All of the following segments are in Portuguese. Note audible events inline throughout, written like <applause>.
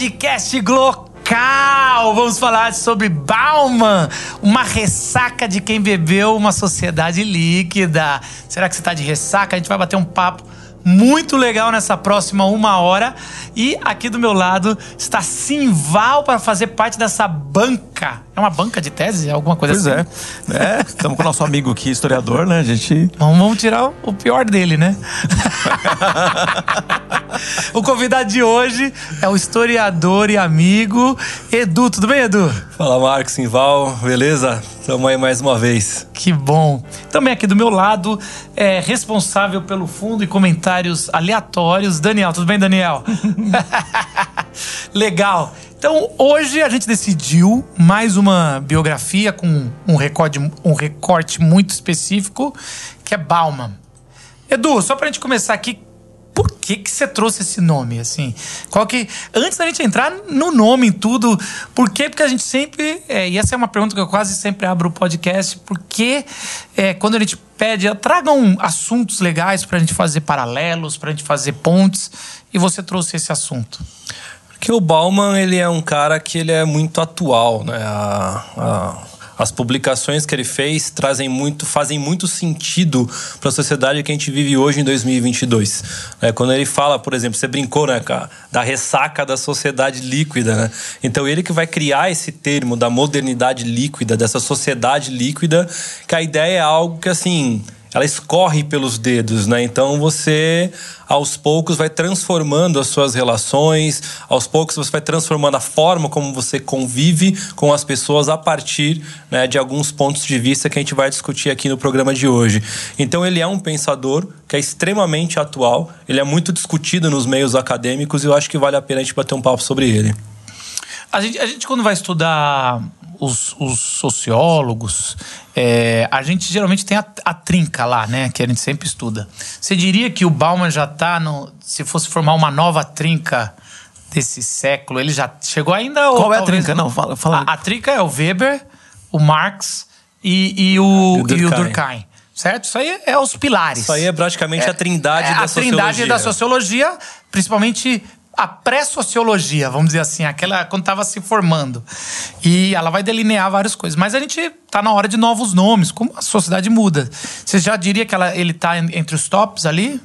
podcast local. Vamos falar sobre Bauman, uma ressaca de quem bebeu uma sociedade líquida. Será que você tá de ressaca? A gente vai bater um papo muito legal nessa próxima uma hora. E aqui do meu lado está Simval para fazer parte dessa banca. É uma banca de tese? Alguma coisa pois assim? Pois é. é. Estamos com o nosso amigo aqui, historiador, né? A gente. Vamos, vamos tirar o pior dele, né? <laughs> o convidado de hoje é o historiador e amigo Edu. Tudo bem, Edu? Fala, Marcos, Simval. Beleza? Estamos aí mais uma vez. Que bom. Também aqui do meu lado, é responsável pelo fundo e comentários aleatórios, Daniel. Tudo bem, Daniel? <laughs> <laughs> Legal. Então, hoje a gente decidiu mais uma biografia com um recorte, um recorte muito específico, que é Bauman. Edu, só pra gente começar aqui, por que que você trouxe esse nome, assim? Qual que... Antes da gente entrar no nome, em tudo, por quê? Porque a gente sempre... É, e essa é uma pergunta que eu quase sempre abro o podcast, porque é, quando a gente pede, tragam assuntos legais pra gente fazer paralelos, pra gente fazer pontes, e você trouxe esse assunto. Porque o Bauman, ele é um cara que ele é muito atual, né? A, a, as publicações que ele fez trazem muito, fazem muito sentido para a sociedade que a gente vive hoje em 2022. É, quando ele fala, por exemplo, você brincou, né, cara, da ressaca da sociedade líquida, né? Então ele que vai criar esse termo da modernidade líquida, dessa sociedade líquida, que a ideia é algo que assim ela escorre pelos dedos, né? Então você aos poucos vai transformando as suas relações, aos poucos você vai transformando a forma como você convive com as pessoas a partir né, de alguns pontos de vista que a gente vai discutir aqui no programa de hoje. Então ele é um pensador que é extremamente atual, ele é muito discutido nos meios acadêmicos e eu acho que vale a pena a gente bater um papo sobre ele. A gente, a gente quando vai estudar os, os sociólogos, é, a gente geralmente tem a, a, trinca lá, né? Que a gente sempre estuda. Você diria que o Bauman já está no. Se fosse formar uma nova trinca desse século, ele já chegou ainda? Qual ou, é a trinca? Não, fala. fala. A, a, trinca é o Weber, o Marx e, e o, e o Durkheim. E o Durkheim certo? Isso aí é os pilares. Isso aí é praticamente é, a trindade é da a sociologia. A trindade da sociologia, principalmente a pré-sociologia, vamos dizer assim, aquela quando estava se formando. E ela vai delinear várias coisas. Mas a gente está na hora de novos nomes, como a sociedade muda. Você já diria que ela, ele está entre os tops ali?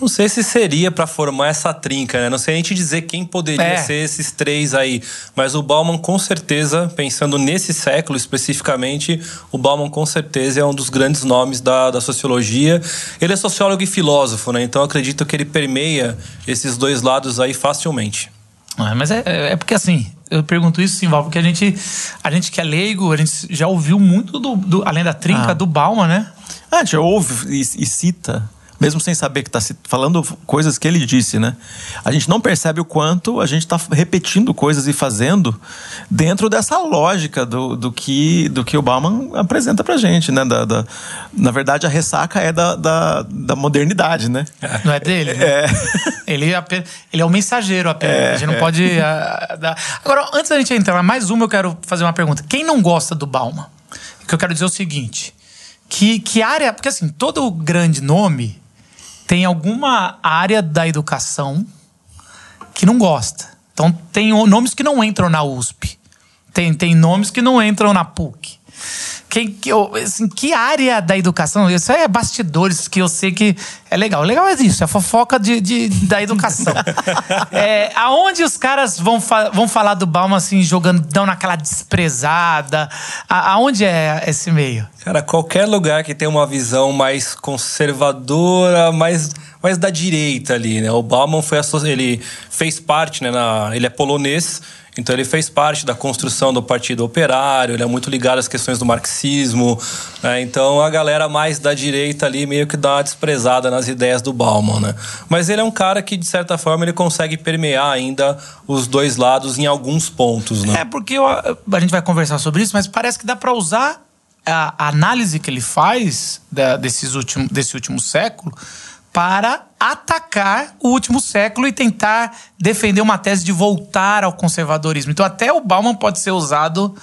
Não sei se seria para formar essa trinca, né? Não sei a gente dizer quem poderia é. ser esses três aí. Mas o Bauman, com certeza, pensando nesse século especificamente, o Bauman, com certeza, é um dos grandes nomes da, da sociologia. Ele é sociólogo e filósofo, né? Então acredito que ele permeia esses dois lados aí facilmente. É, mas é, é, porque assim, eu pergunto isso, Simval, porque a gente, a gente que é leigo, a gente já ouviu muito do, do além da trinca, ah. do Bauman, né? Ah, a gente ouve e, e cita mesmo sem saber que está falando coisas que ele disse, né? A gente não percebe o quanto a gente está repetindo coisas e fazendo dentro dessa lógica do, do, que, do que o Bauman apresenta pra gente, né? Da, da na verdade, a ressaca é da, da, da modernidade, né? <laughs> Não é dele? Né? É. Ele, é, ele é o mensageiro apenas. É, a gente não é. pode. Uh, <laughs> dar... Agora, antes da gente entrar mais uma, eu quero fazer uma pergunta. Quem não gosta do Bauman? O que eu quero dizer é o seguinte. Que, que área. Porque assim, todo grande nome tem alguma área da educação que não gosta. Então tem nomes que não entram na USP. Tem, tem nomes que não entram na PUC. Quem, que, assim, que área da educação? Isso é bastidores que eu sei que é legal. O legal é isso, é fofoca de, de da educação. <laughs> é, aonde os caras vão, fa vão falar do Bauman assim, jogando, dão naquela desprezada? A, aonde é esse meio? Cara, qualquer lugar que tem uma visão mais conservadora, mais, mais da direita ali, né? O Bauman foi ele fez parte, né? Na, ele é polonês então ele fez parte da construção do Partido Operário, ele é muito ligado às questões do marxismo. Né? Então a galera mais da direita ali meio que dá uma desprezada nas ideias do Bauman. Né? Mas ele é um cara que, de certa forma, ele consegue permear ainda os dois lados em alguns pontos. Né? É, porque eu, a gente vai conversar sobre isso, mas parece que dá para usar a análise que ele faz da, desses último, desse último século para atacar o último século e tentar defender uma tese de voltar ao conservadorismo. Então, até o Bauman pode ser usado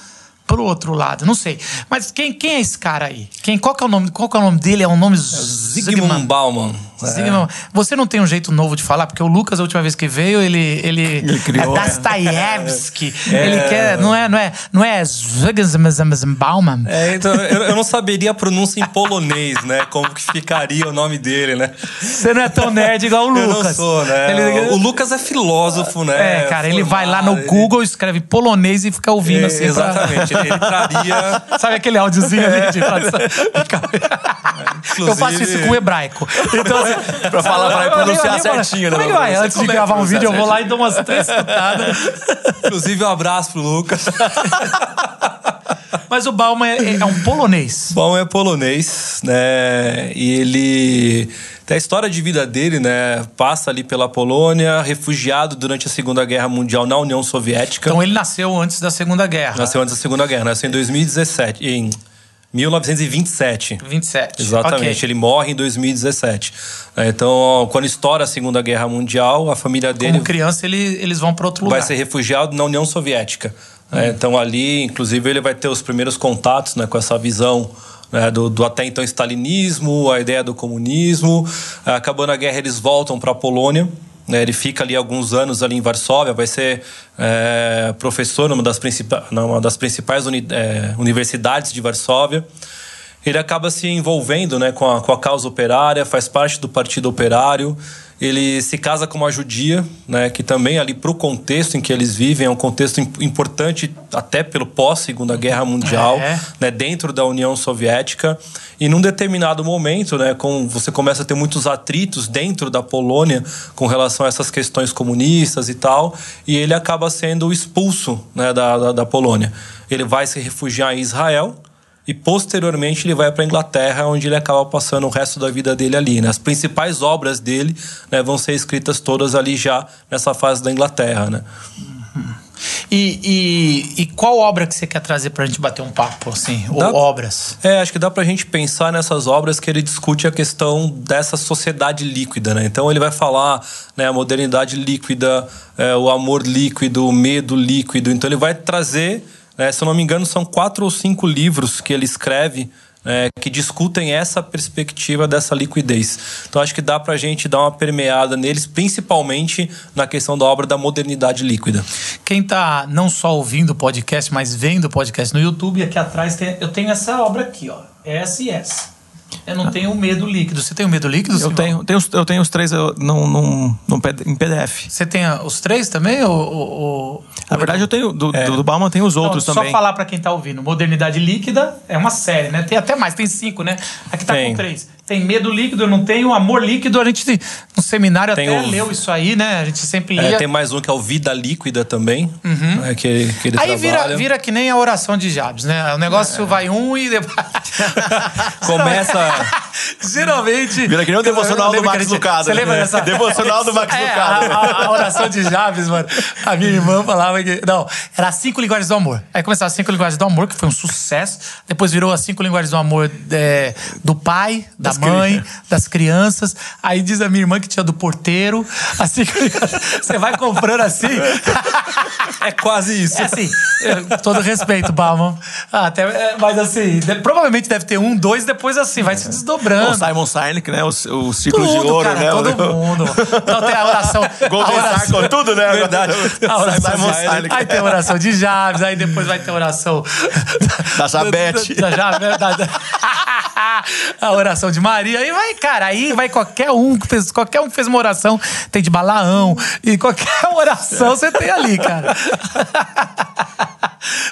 pro outro lado, não sei. Mas quem, quem é esse cara aí? Quem, qual, que é o nome, qual que é o nome dele? É um nome... É Zygmunt Bauman. Sigma. Você não tem um jeito novo de falar? Porque o Lucas, a última vez que veio, ele. Ele, Ele criou, é é. Dostoiévski. Ele quer. Não é. Não é. Não é. É, então, eu, eu não saberia a pronúncia em polonês, né? Como que ficaria o nome dele, né? Você não é tão nerd igual o <laughs> Eu Lucas. não sou, né? Ele- O Lucas é filósofo, né? É, cara, ele vai lá no Google, escreve polonês e fica ouvindo É, assim. pra- exatamente. Ele, ele traria. <laughs> Sabe aquele áudiozinho ali de tradução? Eu faço isso com o hebraico. Então, assim, <laughs> Pra falar, pra pronunciar certinho, né? Como é que vai? Antes de é gravar um vídeo, eu vou lá e dou umas três escutadas. Inclusive, um abraço pro Lucas. Mas o Bauman é, é um polonês. Bom, é polonês, né? E ele. Tem a história de vida dele, né? Passa ali pela Polônia, refugiado durante a Segunda Guerra Mundial na União Soviética. Então ele nasceu antes da Segunda Guerra. Nasceu antes da Segunda Guerra, nasceu em 2017. Em 1927. 27. Exatamente, Ok. ele morre em 2017. É, Então, quando estoura a Segunda Guerra Mundial, a família dele Como criança, ele, eles vão para outro lugar. vai ser refugiado na União Soviética. É, então ali, inclusive, ele vai ter os primeiros contatos né, com essa visão né, do, do até então stalinismo, a ideia do comunismo. É, Acabando a guerra, eles voltam para a Polônia. Né, ele fica ali alguns anos ali em Varsóvia, vai ser é, professor numa das, principais, numa das principais uni- é, universidades de Varsóvia ele acaba se envolvendo né, com, a, com a causa operária, faz parte do Partido Operário. Ele se casa com uma judia, né, que também ali para o contexto em que eles vivem é um contexto im- importante até pelo pós Segunda Guerra Mundial, É. né, dentro da União Soviética. E num determinado momento, né, com, você começa a ter muitos atritos dentro da Polônia com relação a essas questões comunistas e tal, e ele acaba sendo expulso né, da, da, da Polônia. Ele vai se refugiar em Israel. E posteriormente ele vai para a Inglaterra, onde ele acaba passando o resto da vida dele ali. Né? As principais obras dele né, vão ser escritas todas ali já nessa fase da Inglaterra. Né? E, e, e qual obra que você quer trazer pra gente bater um papo, assim? Dá- Ou obras? É, acho que dá pra gente pensar nessas obras que ele discute a questão dessa sociedade líquida, né? Então ele vai falar né, a modernidade líquida, é, o amor líquido, o medo líquido. Então ele vai trazer, né, se eu não me engano, são quatro ou cinco livros que ele escreve né, que discutem essa perspectiva dessa liquidez. Então acho que dá pra gente dar uma permeada neles, principalmente na questão da obra da modernidade líquida. Quem tá não só ouvindo o podcast, mas vendo o podcast no YouTube, aqui atrás tem, eu tenho essa obra aqui, ó. Essa e essa. Eu não tenho medo líquido. Você tem o medo líquido? Eu tenho, tenho, os- eu tenho os três eu, num, num, num em PDF. Você tem os três também? Ou, ou- Na verdade, eu tenho. Do, do, do Bauman tem os outros Não, também. Só falar pra quem tá ouvindo. Modernidade Líquida é uma série, né? Tem até mais, tem cinco, né? Aqui tá Tem. com três. Tem Medo Líquido, eu não tenho. Amor Líquido, a gente no seminário Tem até o- leu isso aí, né? A gente sempre É, lia. tem mais um que é o Vida Líquida também, né, que, que ele Uhum. Aí vira, vira que nem a oração de Jabes, né? O negócio vai um e depois. <laughs> Começa- <laughs> Geralmente. Vira que nem o devocional Eu do Max gente- Lucado, Você né? lembra dessa? <laughs> Devocional do Max É, Lucado. A, a- a oração de Jabes, mano. A minha irmã falava que. Não, era as cinco linguagens do amor. Aí começava as cinco linguagens do amor, que foi um sucesso. Depois virou as cinco linguagens do amor é, do pai, da Das mãe, cri- das crianças. Aí diz a minha irmã que tinha do porteiro. As cinco linguagens. Você vai comprando assim. É quase isso. É assim, eu- todo respeito, Bauman. Ah, até, é, mas assim, provavelmente deve ter um, dois, depois assim, vai se O desdobrando. Simon Sinek, né? Os, os ciclos Tudo, de ouro, cara, né? todo O- <laughs> mundo. Então tem a oração. Golden Circle, tudo, né? Verdade. a oração Simon de- Sinek. Aí tem a oração de Javes, aí depois vai ter a oração Da Zabete. Da, da, da- da- <laughs> a oração de Maria. Aí vai, cara, aí vai qualquer um que fez, qualquer um que fez uma oração, tem de Balaão, e qualquer <laughs> oração você tem ali, cara. <laughs>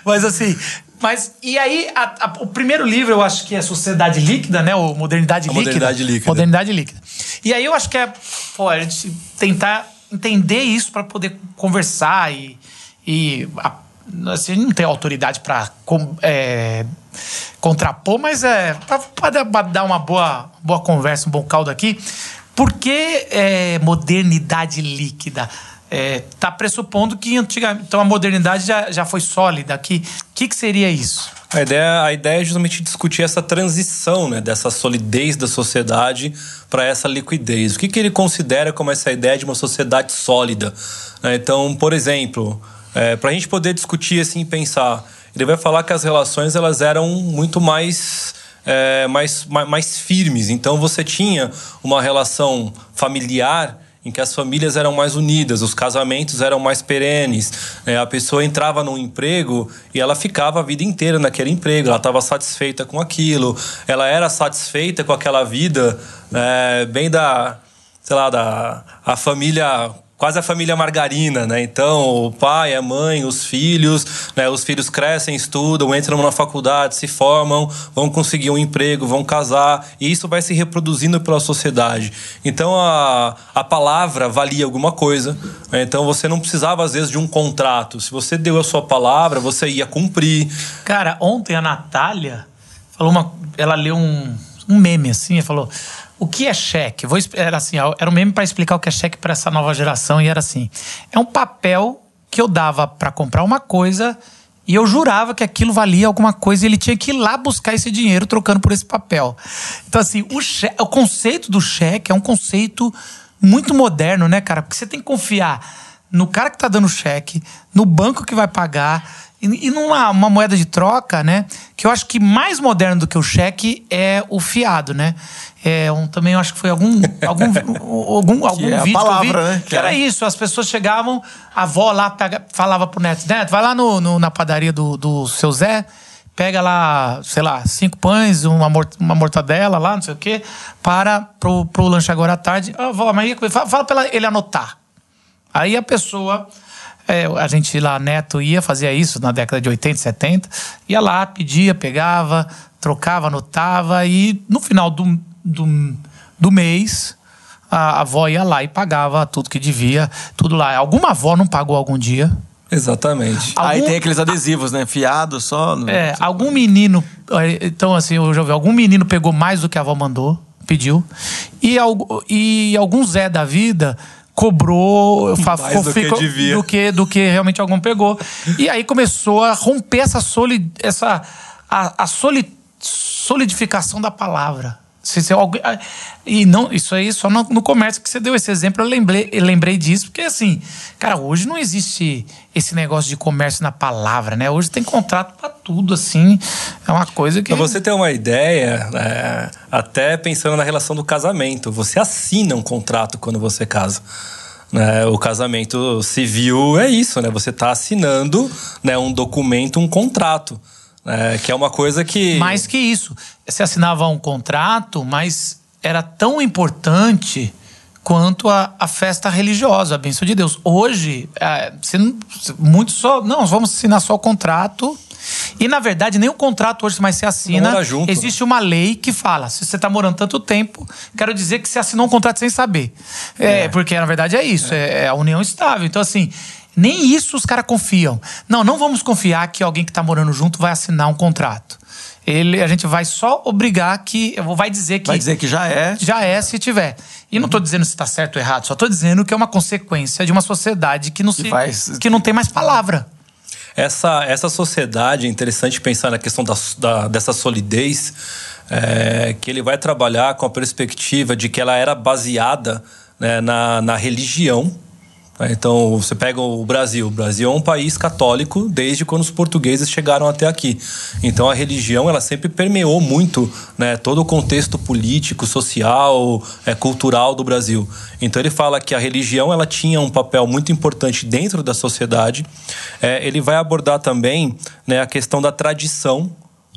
Mas assim, mas e aí a- a- o primeiro livro eu acho que é Sociedade Líquida, né? O Modernidade A Líquida. Modernidade Líquida. Modernidade Líquida. E aí eu acho que é, pô, a gente tentar entender isso para poder conversar e, e a, assim, não tem autoridade para contrapor, mas é para dar uma boa, boa conversa, um bom caldo aqui. Por que é, modernidade líquida? É, tá pressupondo que antigamente. Então a modernidade já, já foi sólida. O que, que, seria isso? A ideia, a ideia é justamente discutir essa transição né, dessa solidez da sociedade para essa liquidez. O que, que ele considera como essa ideia de uma sociedade sólida? né? Então, por exemplo, para a gente poder discutir assim e pensar, ele vai falar que as relações elas eram muito mais é, mais, mais, mais firmes. Então você tinha uma relação familiar em que as famílias eram mais unidas, os casamentos eram mais perenes. Né? A pessoa entrava num emprego e ela ficava a vida inteira naquele emprego, ela estava satisfeita com aquilo, ela era satisfeita com aquela vida, é, bem da, sei lá, da a família quase a família margarina, né? Então, o pai, a mãe, os filhos, né? Os filhos crescem, estudam, entram na faculdade, se formam, vão conseguir um emprego, vão casar, e isso vai se reproduzindo pela sociedade. Então, a, a palavra valia alguma coisa. Né? Então, você não precisava, às vezes, de um contrato. Se você deu a sua palavra, você ia cumprir. Cara, ontem a Natália falou uma. Ela leu um, um meme assim, e falou o que é cheque? Vou, era assim, era um meme para explicar o que é cheque para essa nova geração e era assim: é um papel que eu dava para comprar uma coisa e eu jurava que aquilo valia alguma coisa e ele tinha que ir lá buscar esse dinheiro trocando por esse papel. Então assim, o, cheque, o conceito do cheque é um conceito muito moderno, né, cara? Porque você tem que confiar no cara que tá dando cheque, no banco que vai pagar e, e numa uma moeda de troca, né? Que eu acho que mais moderno do que o cheque é o fiado, né? É um, também eu acho que foi algum <laughs> algum algum, algum é vídeo palavra, que vi, né? que era É. isso. As pessoas chegavam, a avó lá pega, falava pro neto, neto, vai lá no, no- na padaria do, do seu Zé, pega lá, sei lá, cinco pães, uma, uma mortadela lá, não sei o quê, para pro, pro lanche agora à tarde. Ah, vó, mas fala, fala pra ele anotar. Aí a pessoa, é, a gente lá, neto, ia, fazia isso na década de 80, 70, ia lá, pedia, pegava, trocava, anotava e no final do, do, do mês a avó ia lá e pagava tudo que devia, tudo lá. Alguma avó não pagou algum dia? Exatamente. Aí Algum- tem aqueles adesivos, né? Fiado só. no- É, algum menino. Então, assim, eu já vi, algum menino pegou mais do que a avó mandou, pediu. E, e algum Zé da vida cobrou fa- Mais do que ficou- devia. do que do que realmente algum pegou. E aí começou a romper essa soli, essa a, a soli, solidificação da palavra. Se, se ah, e não, isso aí só no, no comércio que você deu esse exemplo, eu lembrei, eu lembrei disso, porque assim, cara, hoje não existe esse negócio de comércio na palavra, né? Hoje tem contrato pra tudo, assim. É uma coisa que. Pra você ter uma ideia, é, até pensando na relação do casamento, você assina um contrato quando você casa. né? o casamento civil é isso, né? Você está assinando né, um documento, um contrato. Né? que é uma coisa que. Mais que isso. Você assinava um contrato, mas era tão importante quanto a, a festa religiosa, a bênção de Deus. Hoje, é, você muitos só. Não, vamos assinar só o contrato. E, na verdade, nem o contrato hoje mais se assina. Junto, né? Existe uma lei que fala: se você está morando tanto tempo, quero dizer que você assinou um contrato sem saber. É, Porque, na verdade, é isso. É, é a união estável. Então, assim. Nem isso os caras confiam. Não, não vamos confiar que alguém que está morando junto vai assinar um contrato. Ele, a gente vai só obrigar que. Vai dizer que. Vai dizer que já é. Já é se tiver. E não estou dizendo se está certo ou errado, só estou dizendo que é uma consequência de uma sociedade que não, se, faz- que não tem mais palavra. Essa, essa sociedade, é interessante pensar na questão da, da- dessa solidez, é, que ele vai trabalhar com a perspectiva de que ela era baseada né, na, na religião. Né? Então, você pega o Brasil. O Brasil é um país católico desde quando os portugueses chegaram até aqui. Então, a religião ela sempre permeou muito né, todo o contexto político, social, é, cultural do Brasil. Então, ele fala que a religião ela tinha um papel muito importante dentro da sociedade. É, ele vai abordar também né, a questão da tradição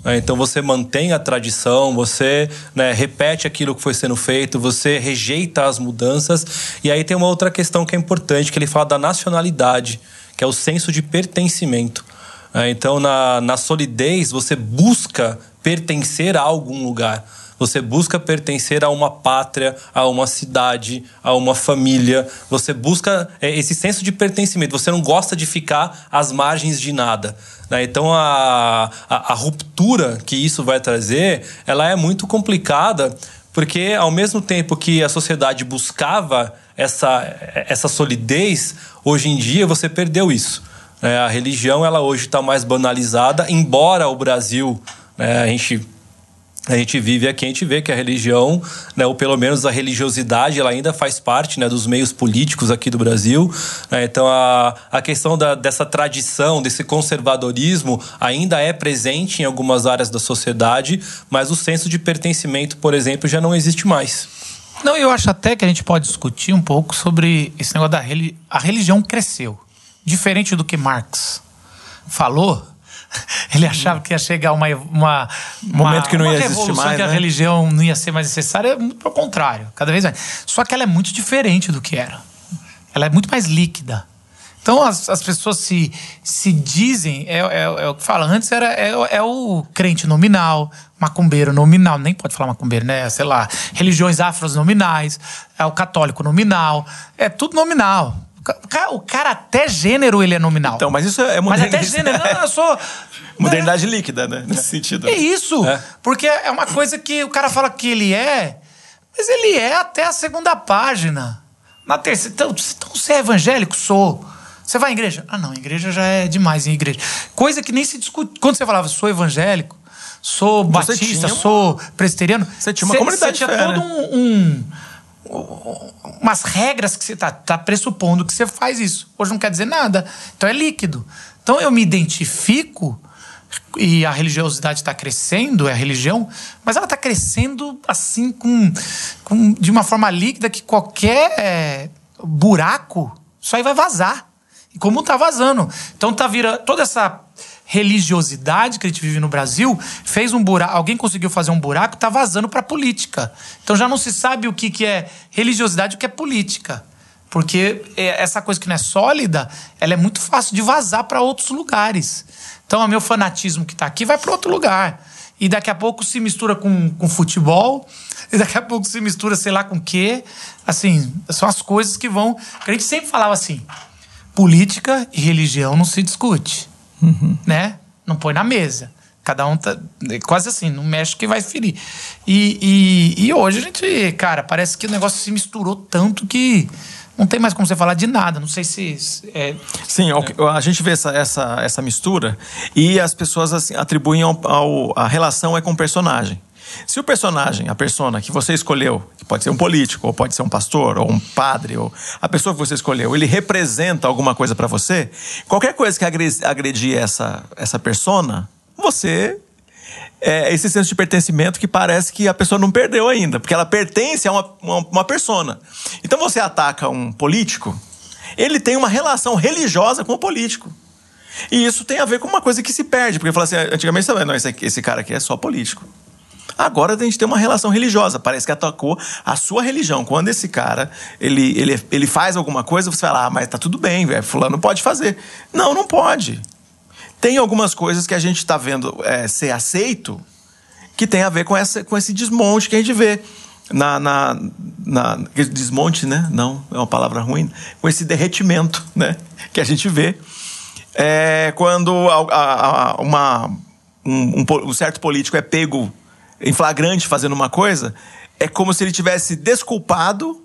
né? Então você mantém a tradição, você né, repete aquilo que foi sendo feito, você rejeita as mudanças. E aí tem uma outra questão que é importante, que ele fala da nacionalidade, que é o senso de pertencimento. né? Então, na, na solidez, você busca pertencer a algum lugar. Você busca pertencer a uma pátria, a uma cidade, a uma família. Você busca é, esse senso de pertencimento. Você não gosta de ficar às margens de nada. né? Então a, a, a ruptura que isso vai trazer, ela é muito complicada, porque ao mesmo tempo que a sociedade buscava essa, essa solidez, hoje em dia você perdeu isso. né? A religião ela hoje está mais banalizada, embora o Brasil, né, a gente a gente vive aqui, a gente vê que a religião, né, ou pelo menos a religiosidade, ela ainda faz parte né, dos meios políticos aqui do Brasil. Né? Então, a, a questão da, dessa tradição, desse conservadorismo, ainda é presente em algumas áreas da sociedade, mas o senso de pertencimento, por exemplo, já não existe mais. Não, eu acho até que a gente pode discutir um pouco sobre esse negócio da religi a religião cresceu. Diferente do que Marx falou, <laughs> ele achava que ia chegar uma, uma momento uma, que não ia existir mais, que a né? religião não ia ser mais necessária, muito pelo contrário, cada vez mais. Só que ela é muito diferente do que era. Ela é muito mais líquida. Então as, as pessoas se, se dizem, é, é, é o que fala, antes era, é, é, o crente nominal, macumbeiro nominal, nem pode falar macumbeiro, né? Sei lá, religiões afros nominais, é o católico nominal, é tudo nominal. O cara, até gênero ele é nominal. Então, mas isso é Mas modernidade. até gênero, não, eu sou. <laughs> modernidade líquida, né? Nesse sentido. É isso. É. Porque é uma coisa que o cara fala que ele é, mas ele é até a segunda página. Na terceira. Então, então você é evangélico? Sou. Você vai à igreja? Ah, não, igreja já é demais em igreja. Coisa que nem se discute. Quando você falava, sou evangélico, sou Você batista, uma- sou presbiteriano. Você tinha uma comunidade Você tinha todo né? um, um- umas regras que você tá, tá pressupondo que você faz isso. Hoje não quer dizer nada. Então é líquido. Então eu me identifico e a religiosidade está crescendo, é a religião, mas ela está crescendo assim com, com- de uma forma líquida que qualquer é, buraco isso aí vai vazar. E como está vazando. Então tá virando toda essa religiosidade que a gente vive no Brasil fez um buraco, alguém conseguiu fazer um buraco, está vazando para política. Então já não se sabe o que, que é religiosidade e o que é política. Porque é, essa coisa que não é sólida, ela é muito fácil de vazar para outros lugares. Então, o meu fanatismo que está aqui vai para outro lugar. E daqui a pouco se mistura com, com futebol, <laughs> e daqui a pouco se mistura sei lá com o quê. Assim, são as coisas que vão. A gente sempre falava assim: política e religião não se discute. Né? Não põe na mesa. Cada um tá. é Quase assim, não mexe que vai ferir. E, e, e hoje a gente, cara, parece que o negócio se misturou tanto que não tem mais como você falar de nada. Não sei se. É, Sim, ao- a gente vê essa, essa, essa mistura e as pessoas assim, atribuem ao, ao- a relação é com o personagem. Se o personagem, a persona que você escolheu, que pode ser um político, ou pode ser um pastor, ou um padre, ou a pessoa que você escolheu, ele representa alguma coisa pra você, qualquer coisa que agre- agredir essa, essa persona, você é esse senso de pertencimento que parece que a pessoa não perdeu ainda, porque ela pertence a uma, uma, uma persona. Então você ataca um político, ele tem uma relação religiosa com o político. E isso tem a ver com uma coisa que se perde, porque fala assim, antigamente você não, esse, esse cara aqui é só político. Agora a gente tem uma relação religiosa, parece que atacou a sua religião. Quando esse cara, ele, ele, ele faz alguma coisa, você fala, ah, mas tá tudo bem, velho, fulano pode fazer. Não, não pode. Tem algumas coisas que a gente está vendo é, ser aceito que tem a ver com, essa, com esse desmonte que a gente vê. Na, na, na- desmonte, né? Não, é uma palavra ruim. Com esse derretimento, né? Que a gente vê. É, quando a- a- uma, um, um um certo político é pego em flagrante fazendo uma coisa, é como se ele tivesse desculpado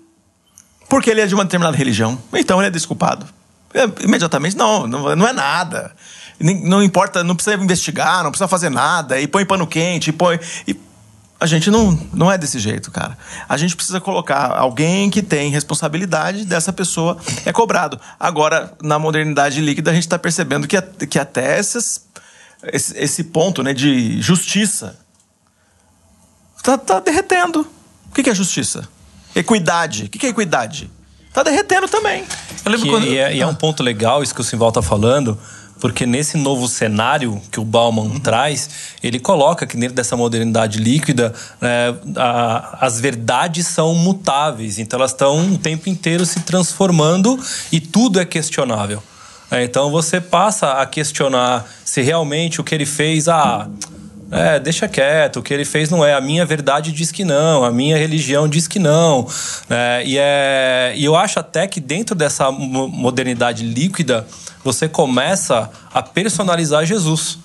porque ele é de uma determinada religião. Então ele é desculpado. É, imediatamente, não, não, não é nada. Não importa, não precisa investigar, não precisa fazer nada, e põe pano quente, e põe. e- a gente não, não é desse jeito, cara. A gente precisa colocar alguém que tem responsabilidade dessa pessoa é cobrado. Agora, na modernidade líquida, a gente está percebendo que, que até esses, esse, esse ponto né, de justiça tá, tá derretendo. O que, que é justiça? Equidade. O que, que é equidade? Tá derretendo também. eu lembro Que- quando. e, é, e é um ponto legal isso que o Simval está falando, porque nesse novo cenário que o Bauman traz, ele coloca que dentro dessa modernidade líquida, né, a- as verdades são mutáveis, então elas estão o tempo inteiro se transformando e tudo é questionável. É, então você passa a questionar se realmente o que ele fez, ah, é, deixa quieto, o que ele fez não é. A minha verdade diz que não, a minha religião diz que não. né? e, é, e eu acho até que dentro dessa mo- modernidade líquida, você começa a personalizar Jesus.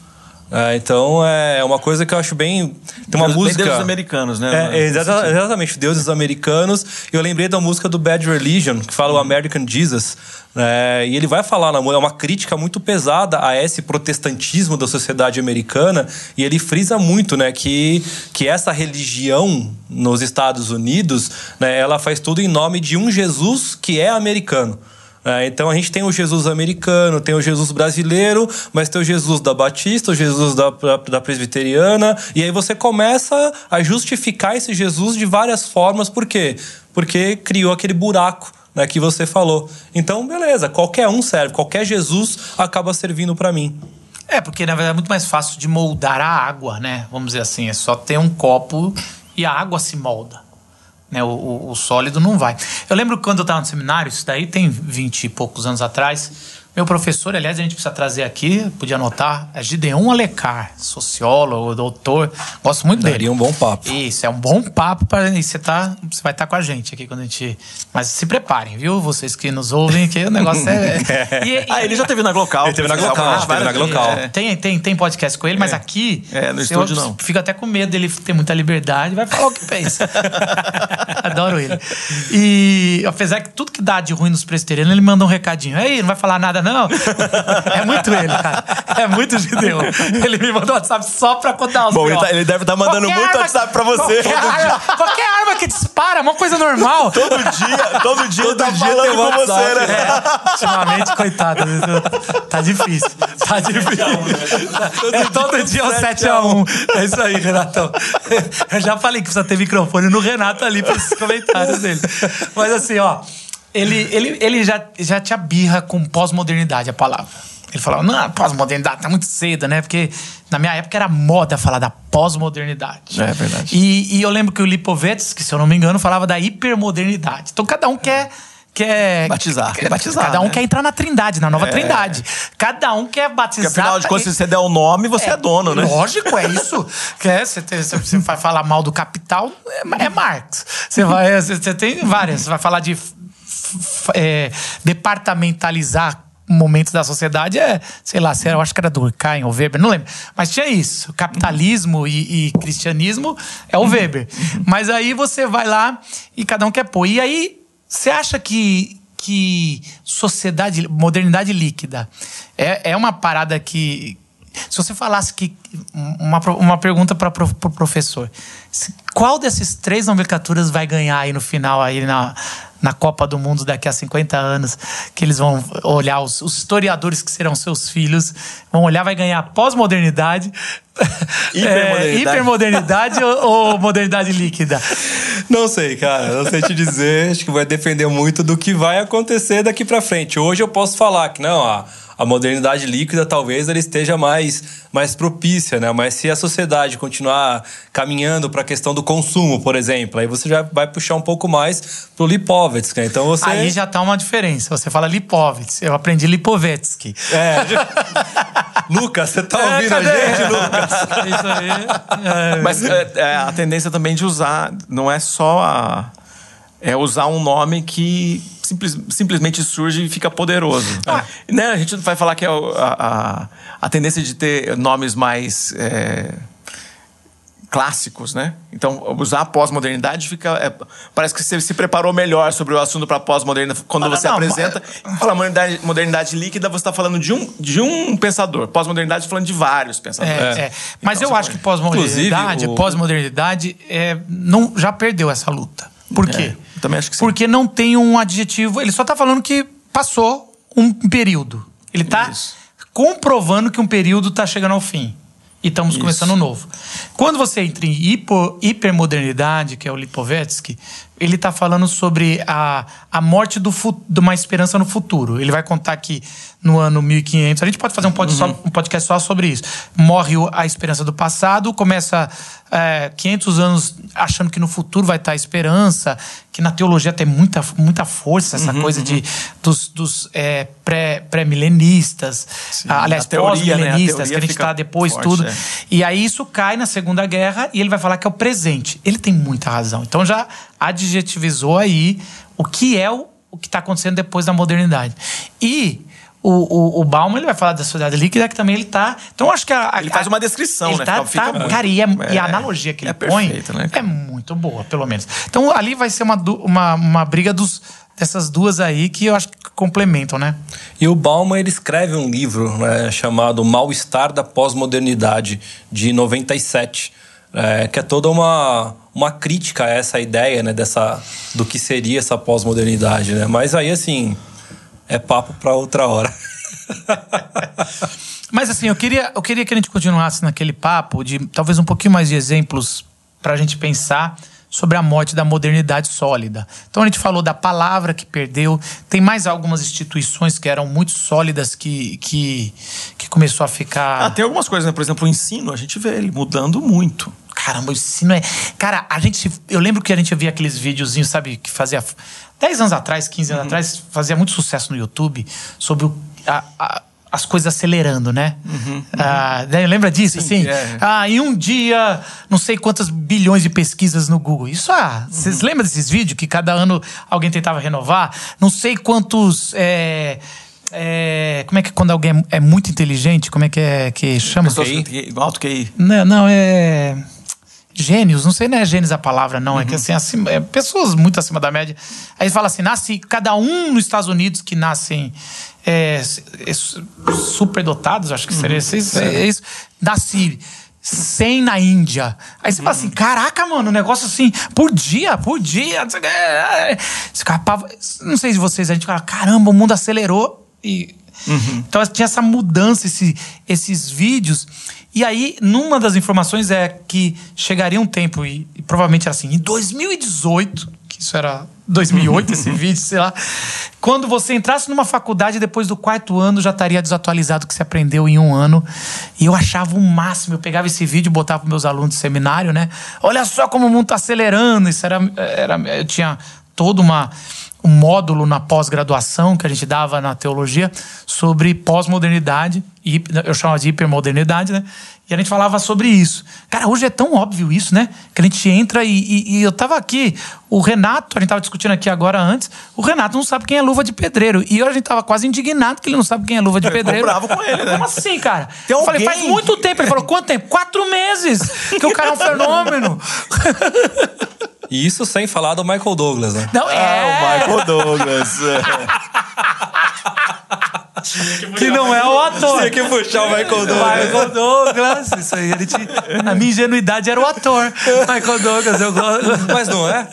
É, então é uma coisa que eu acho bem. Tem uma Deus- música. deuses americanos, né? É, é, exata- exatamente, deuses americanos. Eu lembrei da música do Bad Religion, que fala o American Jesus. né? e ele vai falar, na é uma crítica muito pesada a esse protestantismo da sociedade americana. E ele frisa muito né, que, que essa religião nos Estados Unidos, né, ela faz tudo em nome de um Jesus que é americano. É, então a gente tem o Jesus americano, tem o Jesus brasileiro, mas tem o Jesus da Batista, o Jesus da, da, da presbiteriana, e aí você começa a justificar esse Jesus de várias formas, por quê? Porque criou aquele buraco né, que você falou. Então, beleza, qualquer um serve, qualquer Jesus acaba servindo para mim. É, porque na verdade é muito mais fácil de moldar a água, né? Vamos dizer assim, é só ter um copo e a água se molda. Né? O, o- o sólido não vai. Eu lembro quando eu estava no seminário, isso daí tem 20 e poucos anos atrás, meu professor, aliás, a gente precisa trazer aqui, podia anotar, é Gideon Alecar, sociólogo, doutor. Gosto muito dele. Daria um bom papo. Isso, é um bom papo para você tá, você vai estar com a gente aqui quando a gente. Mas se preparem, viu? Vocês que nos ouvem, que o negócio é. <laughs> E- e- Ah, ele já teve na Glocal. Ele teve na Glocal, teve na. Glocal. É. Tem, tem, tem podcast com ele, mas aqui. É, no eu estúdio não. Fico até com medo dele ter muita liberdade, vai falar o que pensa. <laughs> Adoro ele. E apesar que tudo que dá de ruim nos presbiterianos, ele manda um recadinho. Aí, não vai falar nada, não? É muito ele, cara. É muito Gideon. Ele me mandou WhatsApp só pra contar os Bom, ele, tá- ele deve estar mandando Qualquer muito arma- WhatsApp pra você. Qualquer arma, qualquer arma que dispara, é uma coisa normal. Todo dia, todo dia ele tá dia falando tem com WhatsApp, você, né? É, ultimamente, coitado. Tá difícil. Tá difícil. É, todo dia é um 7x1. É isso aí, Renatão. Eu já falei que precisa ter microfone no Renato ali esses comentários dele. Mas assim, ó. Ele, ele, ele já, já te abirra com pós-modernidade a palavra. Ele falava, não, pós-modernidade tá muito cedo, né? Porque na minha época era moda falar da pós-modernidade. É verdade. E, e eu lembro que o Lipovetsky, se eu não me engano, falava da hipermodernidade. Então cada um quer. quer Batizar, quer batizar, Cada um né? quer entrar na trindade, na nova trindade. Cada um quer batizar. Porque afinal de contas, se você der o nome, você é, dono, né? Lógico, é isso. <laughs> Quer, você, tem- você- vai falar mal do capital, é, é Marx. Você, vai, você, tem várias. Você vai falar de é, departamentalizar momentos da sociedade, é, sei lá, eu acho que era Durkheim ou Weber, não lembro. Mas tinha isso. Capitalismo e, e cristianismo é o Weber. Mas aí você vai lá e cada um quer pôr. E aí, você acha que que sociedade, modernidade líquida é, é uma parada que. Se você falasse que. Uma, pro- uma pergunta para o professor. Se- Qual dessas três nomenclaturas vai ganhar aí no final, aí na, na Copa do Mundo daqui a 50 anos? Que eles vão olhar, os, os historiadores que serão seus filhos, vão olhar, vai ganhar pós-modernidade. Hipermodernidade. é, hipermodernidade ou, modernidade líquida? Não sei, cara. Não sei te dizer. Acho que vai depender muito do que vai acontecer daqui pra frente. Hoje eu posso falar que não, a, a modernidade líquida talvez ela esteja mais, mais propícia, né? Mas se a sociedade continuar caminhando para a questão do consumo, por exemplo, aí você já vai puxar um pouco mais pro Lipovetsky. né? Então você Aí já tá uma diferença. Você fala Lipovetsky, eu aprendi Lipovetsky. É. <laughs> Lucas, você tá É, ouvindo a cadê? gente, Lucas? Isso aí. é. Mas é, é, a tendência também de usar, não é só a, é usar um nome que simples- simplesmente surge e fica poderoso. Né? A gente vai falar que é a, a, a tendência de ter nomes mais é, clássicos, né? Então, usar a pós-modernidade fica. é, parece que você se preparou melhor sobre o assunto para pós-modernidade. Quando Olha, você não, apresenta, fala modernidade, modernidade líquida, você está falando de um, de um pensador. Pós-modernidade, falando de vários pensadores. É, é. Mas Então, eu acho que pode- pós-modernidade, Inclusive, o- pós-modernidade é, não, já perdeu essa luta. Por quê? É, também acho que sim. Porque não tem um adjetivo. Ele só tá falando que passou um período. Ele tá Isso. comprovando que um período tá chegando ao fim. E estamos Isso. começando um novo. Quando você entra em hipo, hipermodernidade, que é o Lipovetsky, ele está falando sobre a, a morte do de uma esperança no futuro. Ele vai contar que no ano 1500, a gente pode fazer um, pod- só- um podcast só sobre isso. Morre a esperança do passado, começa é, 500 anos achando que no futuro vai estar a esperança, que na teologia tem muita, muita força, essa coisa de, dos, dos é, pré- pré-milenistas, ah, aliás, né? Pós-milenistas, teoria que a gente está depois forte, tudo. é. E aí isso cai na Segunda Guerra e ele vai falar que é o presente. Ele tem muita razão. Então já adjetivizou aí o que é o, o que está acontecendo depois da modernidade. E o, o, o Bauman ele vai falar da sociedade líquida que também ele tá. Então eu acho que a, a- Ele faz uma descrição, ele né? Tá, Fica- tá- cara, e, é- e a é- analogia que ele é põe perfeito, né, é muito boa, pelo menos. Então ali vai ser uma, uma, uma briga dos, dessas duas aí que eu acho que complementam, né? E o Bauman ele escreve um livro né, chamado Mal-Estar da Pós-Modernidade, de 97, é, que é toda uma, uma crítica a essa ideia né, dessa, do que seria essa pós-modernidade. Né? Mas aí, assim, é papo para outra hora. <laughs> Mas assim, eu queria, eu queria que a gente continuasse naquele papo de talvez um pouquinho mais de exemplos para a gente pensar sobre a morte da modernidade sólida. Então a gente falou da palavra que perdeu, tem mais algumas instituições que eram muito sólidas que, que, que começou a ficar. Ah, tem algumas coisas, né? Por exemplo, o ensino, a gente vê ele mudando muito. Caramba, o ensino é. Cara, a gente. Eu lembro que a gente via aqueles videozinhos, sabe, que fazia. 10 anos atrás, 15 Uhum. anos atrás, fazia muito sucesso no YouTube sobre o- a- a- as coisas acelerando, né? Ah, daí lembra disso, Uhum, Sim, assim? é. Ah, em um dia, não sei quantas bilhões de pesquisas no Google. Isso, ah, vocês Uhum. lembram desses vídeos que cada ano alguém tentava renovar? Não sei quantos. é, é, como é que quando alguém é muito inteligente, como é que é que chama? Pessoas alto QI. Não, não, é. Gênios, não sei, não é gênios a palavra, não. É que assim, acima, é pessoas muito acima da média. Aí fala assim: nasce cada um nos Estados Unidos que nascem é, é, superdotados, acho que seria isso, é isso. Nasce 100 na Índia. Aí você fala assim: caraca, mano, um negócio assim, por dia, por dia. não sei é, é. Escapava. Não sei se vocês, a gente fala: caramba, o mundo acelerou e. Então tinha essa mudança, esse- esses vídeos. E aí, numa das informações é que chegaria um tempo, e, e provavelmente era assim, em 2018, que isso era 2008 esse <laughs> vídeo, sei lá, quando você entrasse numa faculdade depois do quarto ano já estaria desatualizado o que você aprendeu em um ano. E eu achava o máximo, eu pegava esse vídeo e botava para meus alunos de seminário, né? Olha só como o mundo está acelerando. Isso era, era eu tinha toda uma um módulo na pós-graduação que a gente dava na teologia sobre pós-modernidade, e eu chamava de hipermodernidade, né? E a gente falava sobre isso. Cara, hoje é tão óbvio isso, né? Que a gente entra e, e- e eu tava aqui, o Renato, a gente tava discutindo aqui agora antes, o Renato não sabe quem é luva de pedreiro. E hoje a gente tava quase indignado que ele não sabe quem é luva de pedreiro. bravo com ele, né? Como assim, cara? Tem eu falei, faz muito tempo. Ele falou, quanto tempo? Quatro meses! Que o cara é um <laughs> fenômeno. <laughs> E isso sem falar do Michael Douglas, né? Não, é. Ah, o Michael Douglas. Que não é o ator. Tinha que puxar o Michael Douglas. Michael Douglas, isso aí. Ele tinha, na minha ingenuidade era o ator. Michael Douglas, eu gosto. Mas não é?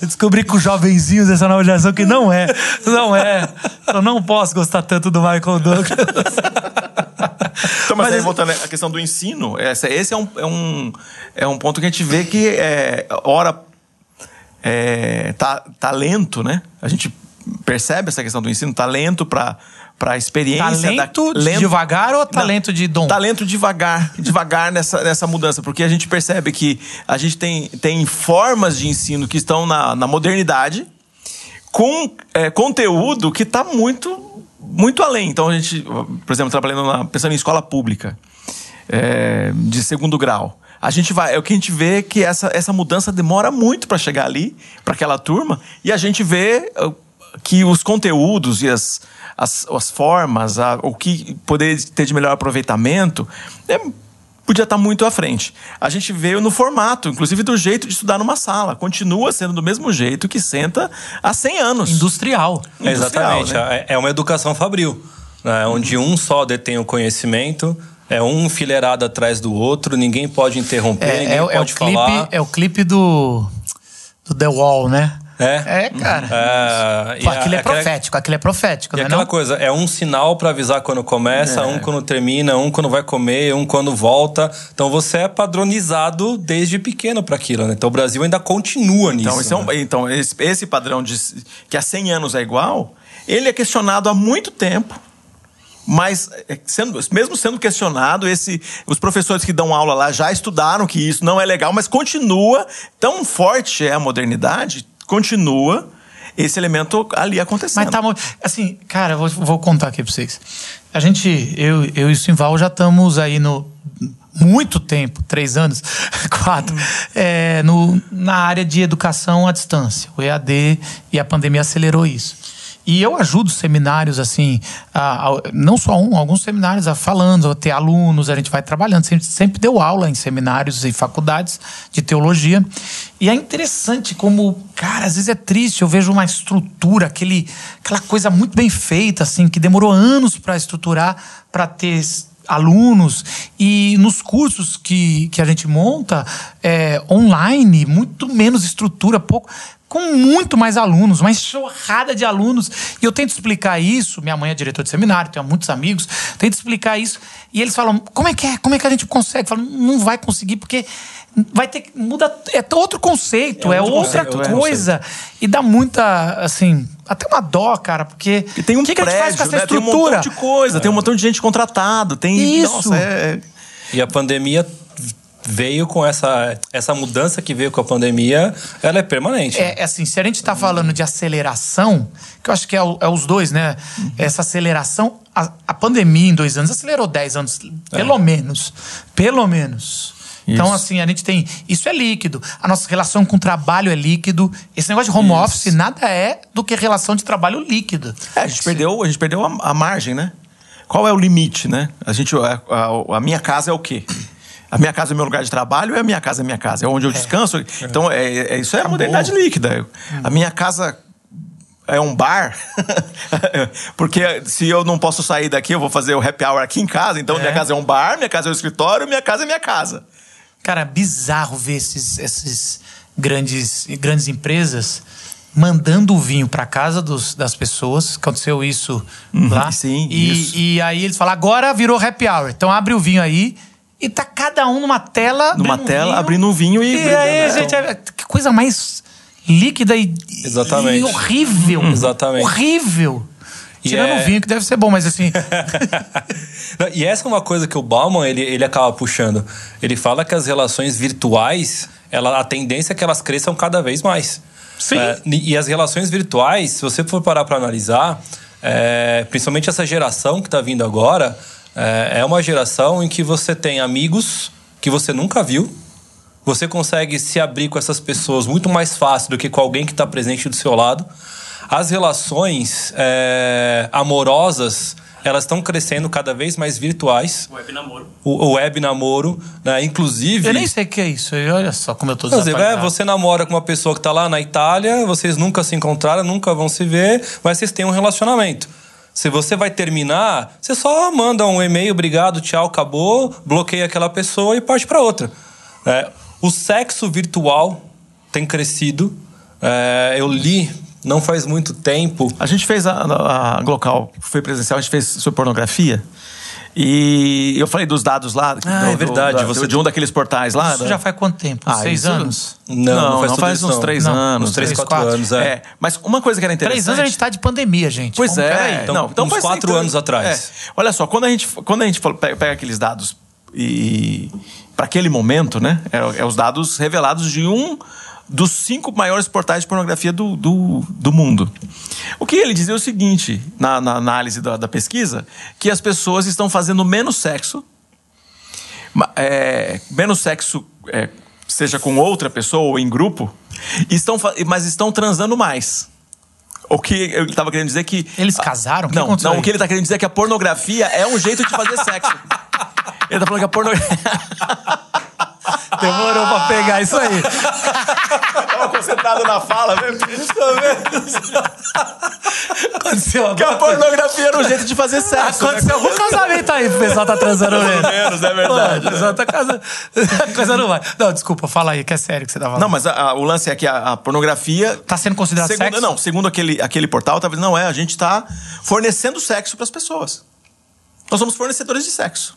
Eu descobri com os jovenzinhos dessa nova geração que não é. Não é. Eu não posso gostar tanto do Michael Douglas. Então, mas, Mas- aí, voltando à questão do ensino, essa- esse é um, é, um, é um ponto que a gente vê que, é, ora, é, tá, tá lento, né? A gente percebe essa questão do ensino, tá lento para a experiência. Talento da, de lento- devagar ou talento de dom? Talento devagar, <laughs> devagar nessa, nessa mudança, porque a gente percebe que a gente tem, tem formas de ensino que estão na, na modernidade com é, conteúdo que está muito, muito além. Então, a gente, por exemplo, trabalhando na, pensando em escola pública é, de segundo grau. A gente vai, é o que a gente vê que essa, essa mudança demora muito para chegar ali, para aquela turma, e a gente vê uh, que os conteúdos e as, as, as formas, a- o que poderia ter de melhor aproveitamento, é, podia estar muito à frente. A gente veio no formato, inclusive do jeito de estudar numa sala. Continua sendo do mesmo jeito que senta há 100 anos. Industrial. Industrial, Exatamente. né? É é uma educação fabril, né? onde um só detém o conhecimento, é um enfileirado atrás do outro, ninguém pode interromper, É, ninguém é, o- é o pode clipe, falar. é o clipe do, do The Wall, né? É. É, cara. É, a- aquilo é aquela- profético, aquilo é profético, E não é aquela não? coisa, é um sinal pra avisar quando começa, É. um quando termina, um quando vai comer, um quando volta. Então você é padronizado desde pequeno pra aquilo, né? Então o Brasil ainda continua nisso. Então, esse, é um- né? então esse, esse padrão de que há 100 anos é igual, ele é questionado há muito tempo. Mas, é, sendo, mesmo sendo questionado, esse, os professores que dão aula lá já estudaram que isso não é legal, mas continua, tão forte é a modernidade, continua esse elemento ali acontecendo. Mas tá assim, cara, vou, vou contar aqui pra vocês. A gente, eu, eu e o Simval já estamos aí no muito tempo, três anos, <laughs> quatro, é, no, na área de educação à distância. O EAD e a pandemia acelerou isso. E eu ajudo seminários, assim, a, a, não só um, alguns seminários a, falando, a ter alunos, a gente vai trabalhando. Sempre, sempre deu aula em seminários e faculdades de teologia. E é interessante como, cara, às vezes é triste, eu vejo uma estrutura, aquele, aquela coisa muito bem feita, assim, que demorou anos para estruturar, para ter alunos e nos cursos que, que a gente monta é, online, muito menos estrutura, pouco com muito mais alunos, uma enxurrada de alunos. E eu tento explicar isso, minha mãe é diretora de seminário, tenho muitos amigos, tento explicar isso. E eles falam: como é que é? Como é que a gente consegue? Falam, não vai conseguir, porque vai ter que. Muda, é outro conceito, é, é outra conceito, coisa. e dá muita, assim, até uma dó, cara, porque. E tem um que, prédio, que a gente faz com essa né? estrutura? Tem um montão de coisa, é. tem um montão de gente contratado, tem. Isso. Nossa, é... E a pandemia veio com essa, essa mudança que veio com a pandemia, ela é permanente. É, é assim, se a gente está falando de aceleração, que eu acho que é, o, é os dois, né? Uhum. Essa aceleração, a, a, pandemia em dois anos acelerou dez anos, pelo é. menos. Pelo menos. Então, isso. assim, a gente tem. Isso é líquido. A nossa relação com o trabalho é líquido. Esse negócio de home isso. office nada é do que relação de trabalho líquido. É, a gente perdeu, a, gente perdeu a, a, margem, né? Qual é o limite, né? A, gente, a, a, a minha casa é o quê? A minha casa é meu lugar de trabalho, é a minha casa é minha casa. É onde eu é. descanso. É. Então, é, é, isso é a modernidade líquida. Hum. A minha casa é um bar, <laughs> porque se eu não posso sair daqui, eu vou fazer o happy hour aqui em casa. Então, é. minha casa é um bar, minha casa é um escritório, minha casa é minha casa. Cara, é bizarro ver esses, esses grandes, grandes empresas mandando o vinho para casa dos, das pessoas. Aconteceu isso uhum, lá. Sim, e, isso. e aí eles falam, agora virou happy hour. Então abre o vinho aí e tá cada um numa tela. Numa tela, vinho, abrindo um vinho e. E aí, gente, é, que coisa mais líquida e, Exatamente. e horrível. Hum, exatamente. Horrível. Tirando é... o vinho, que deve ser bom, mas assim. <laughs> e essa é uma coisa que o Bauman ele, ele acaba puxando. Ele fala que as relações virtuais, ela, a tendência é que elas cresçam cada vez mais. Sim. É, e as relações virtuais, se você for parar para analisar, é, principalmente essa geração que está vindo agora, é, é uma geração em que você tem amigos que você nunca viu. Você consegue se abrir com essas pessoas muito mais fácil do que com alguém que está presente do seu lado. As relações é, amorosas elas estão crescendo cada vez mais virtuais. O web namoro. O, o web namoro, né? Inclusive. Eu nem sei o que é isso. Olha só como eu tô Inclusive, é, você namora com uma pessoa que está lá na Itália, vocês nunca se encontraram, nunca vão se ver, mas vocês têm um relacionamento. Se você vai terminar, você só manda um e-mail, obrigado, tchau, acabou, bloqueia aquela pessoa e parte para outra. É, o sexo virtual tem crescido. É, eu li não faz muito tempo. A gente fez a, a, a foi presencial, a gente fez sobre pornografia. E eu falei dos dados lá. Ah, do, é verdade. Do, você... De um daqueles portais lá. Isso da... já faz quanto tempo? Ah, Seis isso... anos? Não, não faz, não faz uns três não. anos. Uns três, três quatro, quatro, anos, é. é. Mas uma coisa que era interessante... Três anos a gente tá de pandemia, gente. Pois Como, é. Então, não, então uns quatro então, anos atrás. É. Olha só, quando a gente, quando a gente pega, pega aqueles dados e... Para aquele momento, né? É, é os dados revelados de um dos cinco maiores portais de pornografia do, do, do mundo. O que ele dizia é o seguinte, na, na análise da, da, pesquisa, que as pessoas estão fazendo menos sexo, é, menos sexo, é, seja com outra pessoa ou em grupo, estão, mas estão transando mais. O que ele estava querendo dizer que. Eles casaram? Não, não, o que ele está querendo dizer é que a pornografia é um jeito de fazer sexo. <laughs> Ele está falando que a pornografia. <laughs> Demorou pra pegar isso aí. Tava concentrado na fala, velho. Aconteceu. Que a pornografia era um jeito de fazer sexo. Aconteceu né? algum casamento aí, o pessoal tá transando mesmo. menos, é verdade. o pessoal tá casando. A coisa não vai. Não, desculpa, fala aí, que é sério que você tá falando. Não, mas a, a, o lance é que a, a pornografia. Tá sendo considerada segundo, sexo? Não, segundo aquele, aquele portal, talvez não é. A gente tá fornecendo sexo para as pessoas. Nós somos fornecedores de sexo.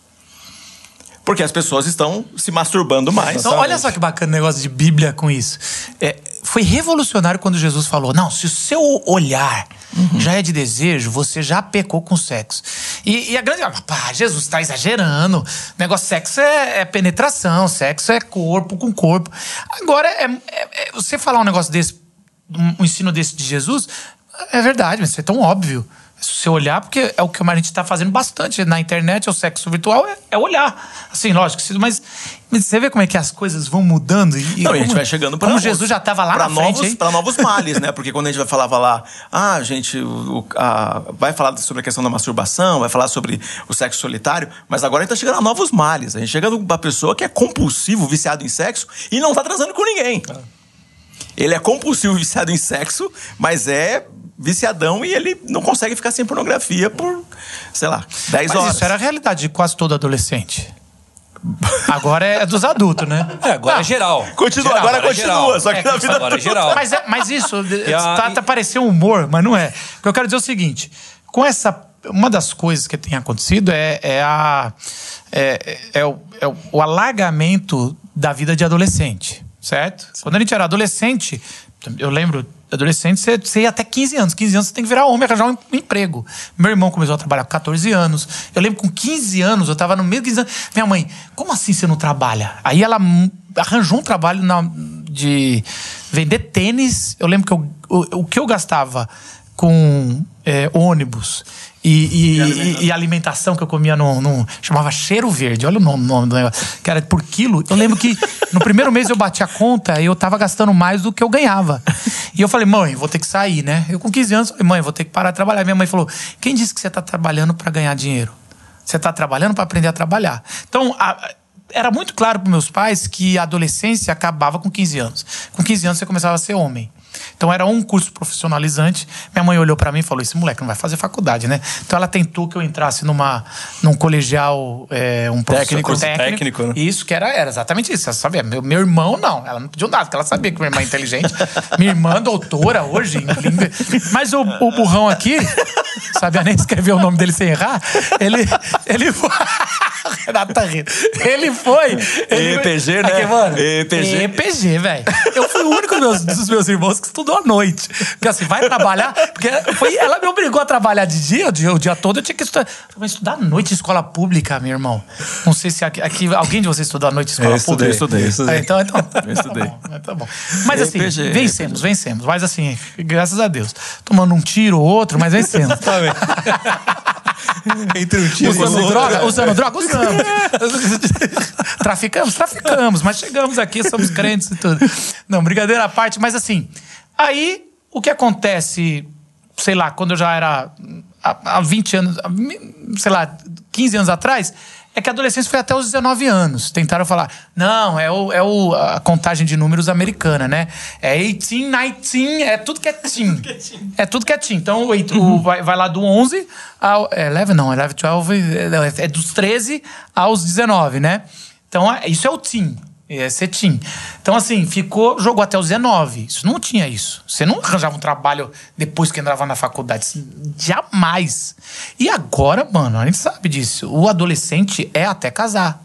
Porque as pessoas estão se masturbando mais. Então, olha só que bacana o negócio de Bíblia com isso. É, foi revolucionário quando Jesus falou: não, se o seu olhar uhum. já é de desejo, você já pecou com sexo. E, e a grande. Pá, Jesus está exagerando. O negócio sexo é, é, penetração, sexo é corpo com corpo. Agora, é, é, é, você falar um negócio desse, um ensino desse de Jesus, É verdade, mas isso é tão óbvio. Se você olhar, porque é o que a gente está fazendo bastante na internet, é o sexo virtual, é, é olhar. Assim, lógico, mas, mas, você vê como é que as coisas vão mudando. E, Não, como, a gente vai chegando para Como Jesus já estava lá pra na novos, frente. Para novos males, né? Porque quando a gente vai falava lá, ah, gente, o, a, vai falar sobre a questão da masturbação, vai falar sobre o sexo solitário, mas agora a gente tá chegando a novos males. A gente chegando pra pessoa que é compulsivo, viciado em sexo e não tá transando com ninguém. Ele é compulsivo, viciado em sexo, mas é viciadão e ele não consegue ficar sem pornografia por, sei lá, 10 Mas horas. isso era a realidade de quase todo adolescente. Agora é dos adultos, né? É, agora é geral. Continua, Geral, agora é continua, geral. só que É, na vida agora é geral. Mas, é- mas isso <laughs> a- tá, tá parecendo um humor, mas não é. O que eu quero dizer é o seguinte: com essa. Uma das coisas que tem acontecido é, é a. É, é o, é o- o alargamento da vida de adolescente, certo? Quando a gente era adolescente, eu lembro, adolescente, você, você ia até 15 anos. 15 anos você tem que virar homem, arranjar um emprego. Meu irmão começou a trabalhar com 14 anos. Eu lembro com 15 anos, eu tava no meio de 15 anos. Minha mãe, como assim você não trabalha? Aí ela arranjou um trabalho na- de vender tênis. Eu lembro que eu- o, o que eu gastava com é, ônibus e, e- e- e alimentação que eu comia no, no- chamava cheiro verde. Olha o nome, nome do negócio. Que era por quilo. Eu lembro que no primeiro mês eu bati a conta e eu tava gastando mais do que eu ganhava. E eu falei, mãe, vou ter que sair, né? Eu com 15 anos, falei, mãe, vou ter que parar de trabalhar. Minha mãe falou: quem disse que você tá trabalhando para ganhar dinheiro? Você tá trabalhando para aprender a trabalhar. Então, a- era muito claro para meus pais que a adolescência acabava com 15 anos. Com 15 anos você começava a ser homem. Então era um curso profissionalizante. Minha mãe olhou para mim e falou: esse moleque não vai fazer faculdade, né? Então ela tentou que eu entrasse numa, num colegial, é, um Técnico, curso técnico, né? Isso, que era, era exatamente isso. Ela sabia. Meu, meu irmão, não. Ela não pediu nada, porque ela sabia que minha irmã é inteligente. <laughs> minha irmã, doutora hoje. em língua. Mas o, o burrão aqui, sabia nem escrever o nome dele sem errar. Ele, ele <laughs> Renato tá rindo. Ele foi. Ele, EPG, né? Aqui, mano, EPG. EPG, velho. Eu fui o único meus- dos meus irmãos que estudou à noite. Porque assim, vai trabalhar. Porque foi, ela me obrigou a trabalhar de dia, o dia, o dia todo eu tinha que estudar. Mas estudar à noite em escola pública, meu irmão. Não sei se aqui, aqui- alguém de vocês estudou à noite em escola Eu estudei, pública. estudei, estudei. Ah, então, então, Eu estudei. Tá bom, tá bom. Mas assim, EPG, vencemos, vencemos. Mas assim, graças a Deus. Tomando um tiro ou outro, mas vencemos. <laughs> <laughs> Entre um tiro e Usando outro. droga? Usando droga? Usamos. <laughs> traficamos? Traficamos, mas chegamos aqui, somos crentes e tudo. Não, brincadeira à parte, mas assim, aí o que acontece, sei lá, quando eu já era há, há 20 anos, sei lá, 15 anos atrás, é que a adolescência foi até os 19 anos. Tentaram falar, não, é, o, é o, a contagem de números americana, né? É 18, 19, é <laughs> tudo que é teen. É tudo que é teen. Então, o, o- vai, vai lá do 11 ao... É 11 não, 11, 12, é, é dos 13 aos 19, né? Então, é- isso é o teen. É teen. Então, assim, ficou, jogou até os 19. Isso não tinha isso. Você não arranjava um trabalho depois que entrava na faculdade. Jamais. E agora, mano, a gente sabe disso. O adolescente é até casar.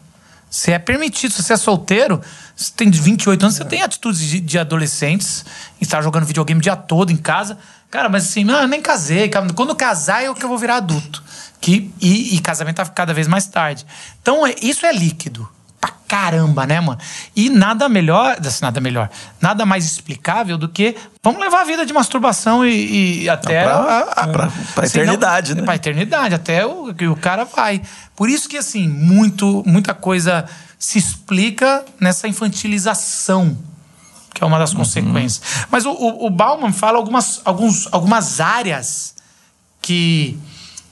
Você é permitido. Se você é solteiro, você tem 28 anos, você tem atitudes de, de adolescentes. Está jogando videogame o dia todo em casa. Cara, mas assim, não, eu nem casei. Quando casar, é que eu vou virar adulto. Que, e, e casamento tá cada vez mais tarde. Então, é- isso é líquido pra caramba, né, mano? E nada melhor, assim, nada melhor, nada mais explicável do que vamos levar a vida de masturbação e, e até. Pra- a- a- pra- pra Senão- eternidade, né? Pra eternidade, até o que o cara vai. Por isso que, assim, muito, muita coisa se explica nessa infantilização que é uma Uhum. das consequências. Mas o, o, o Bauman fala algumas, alguns, algumas áreas que,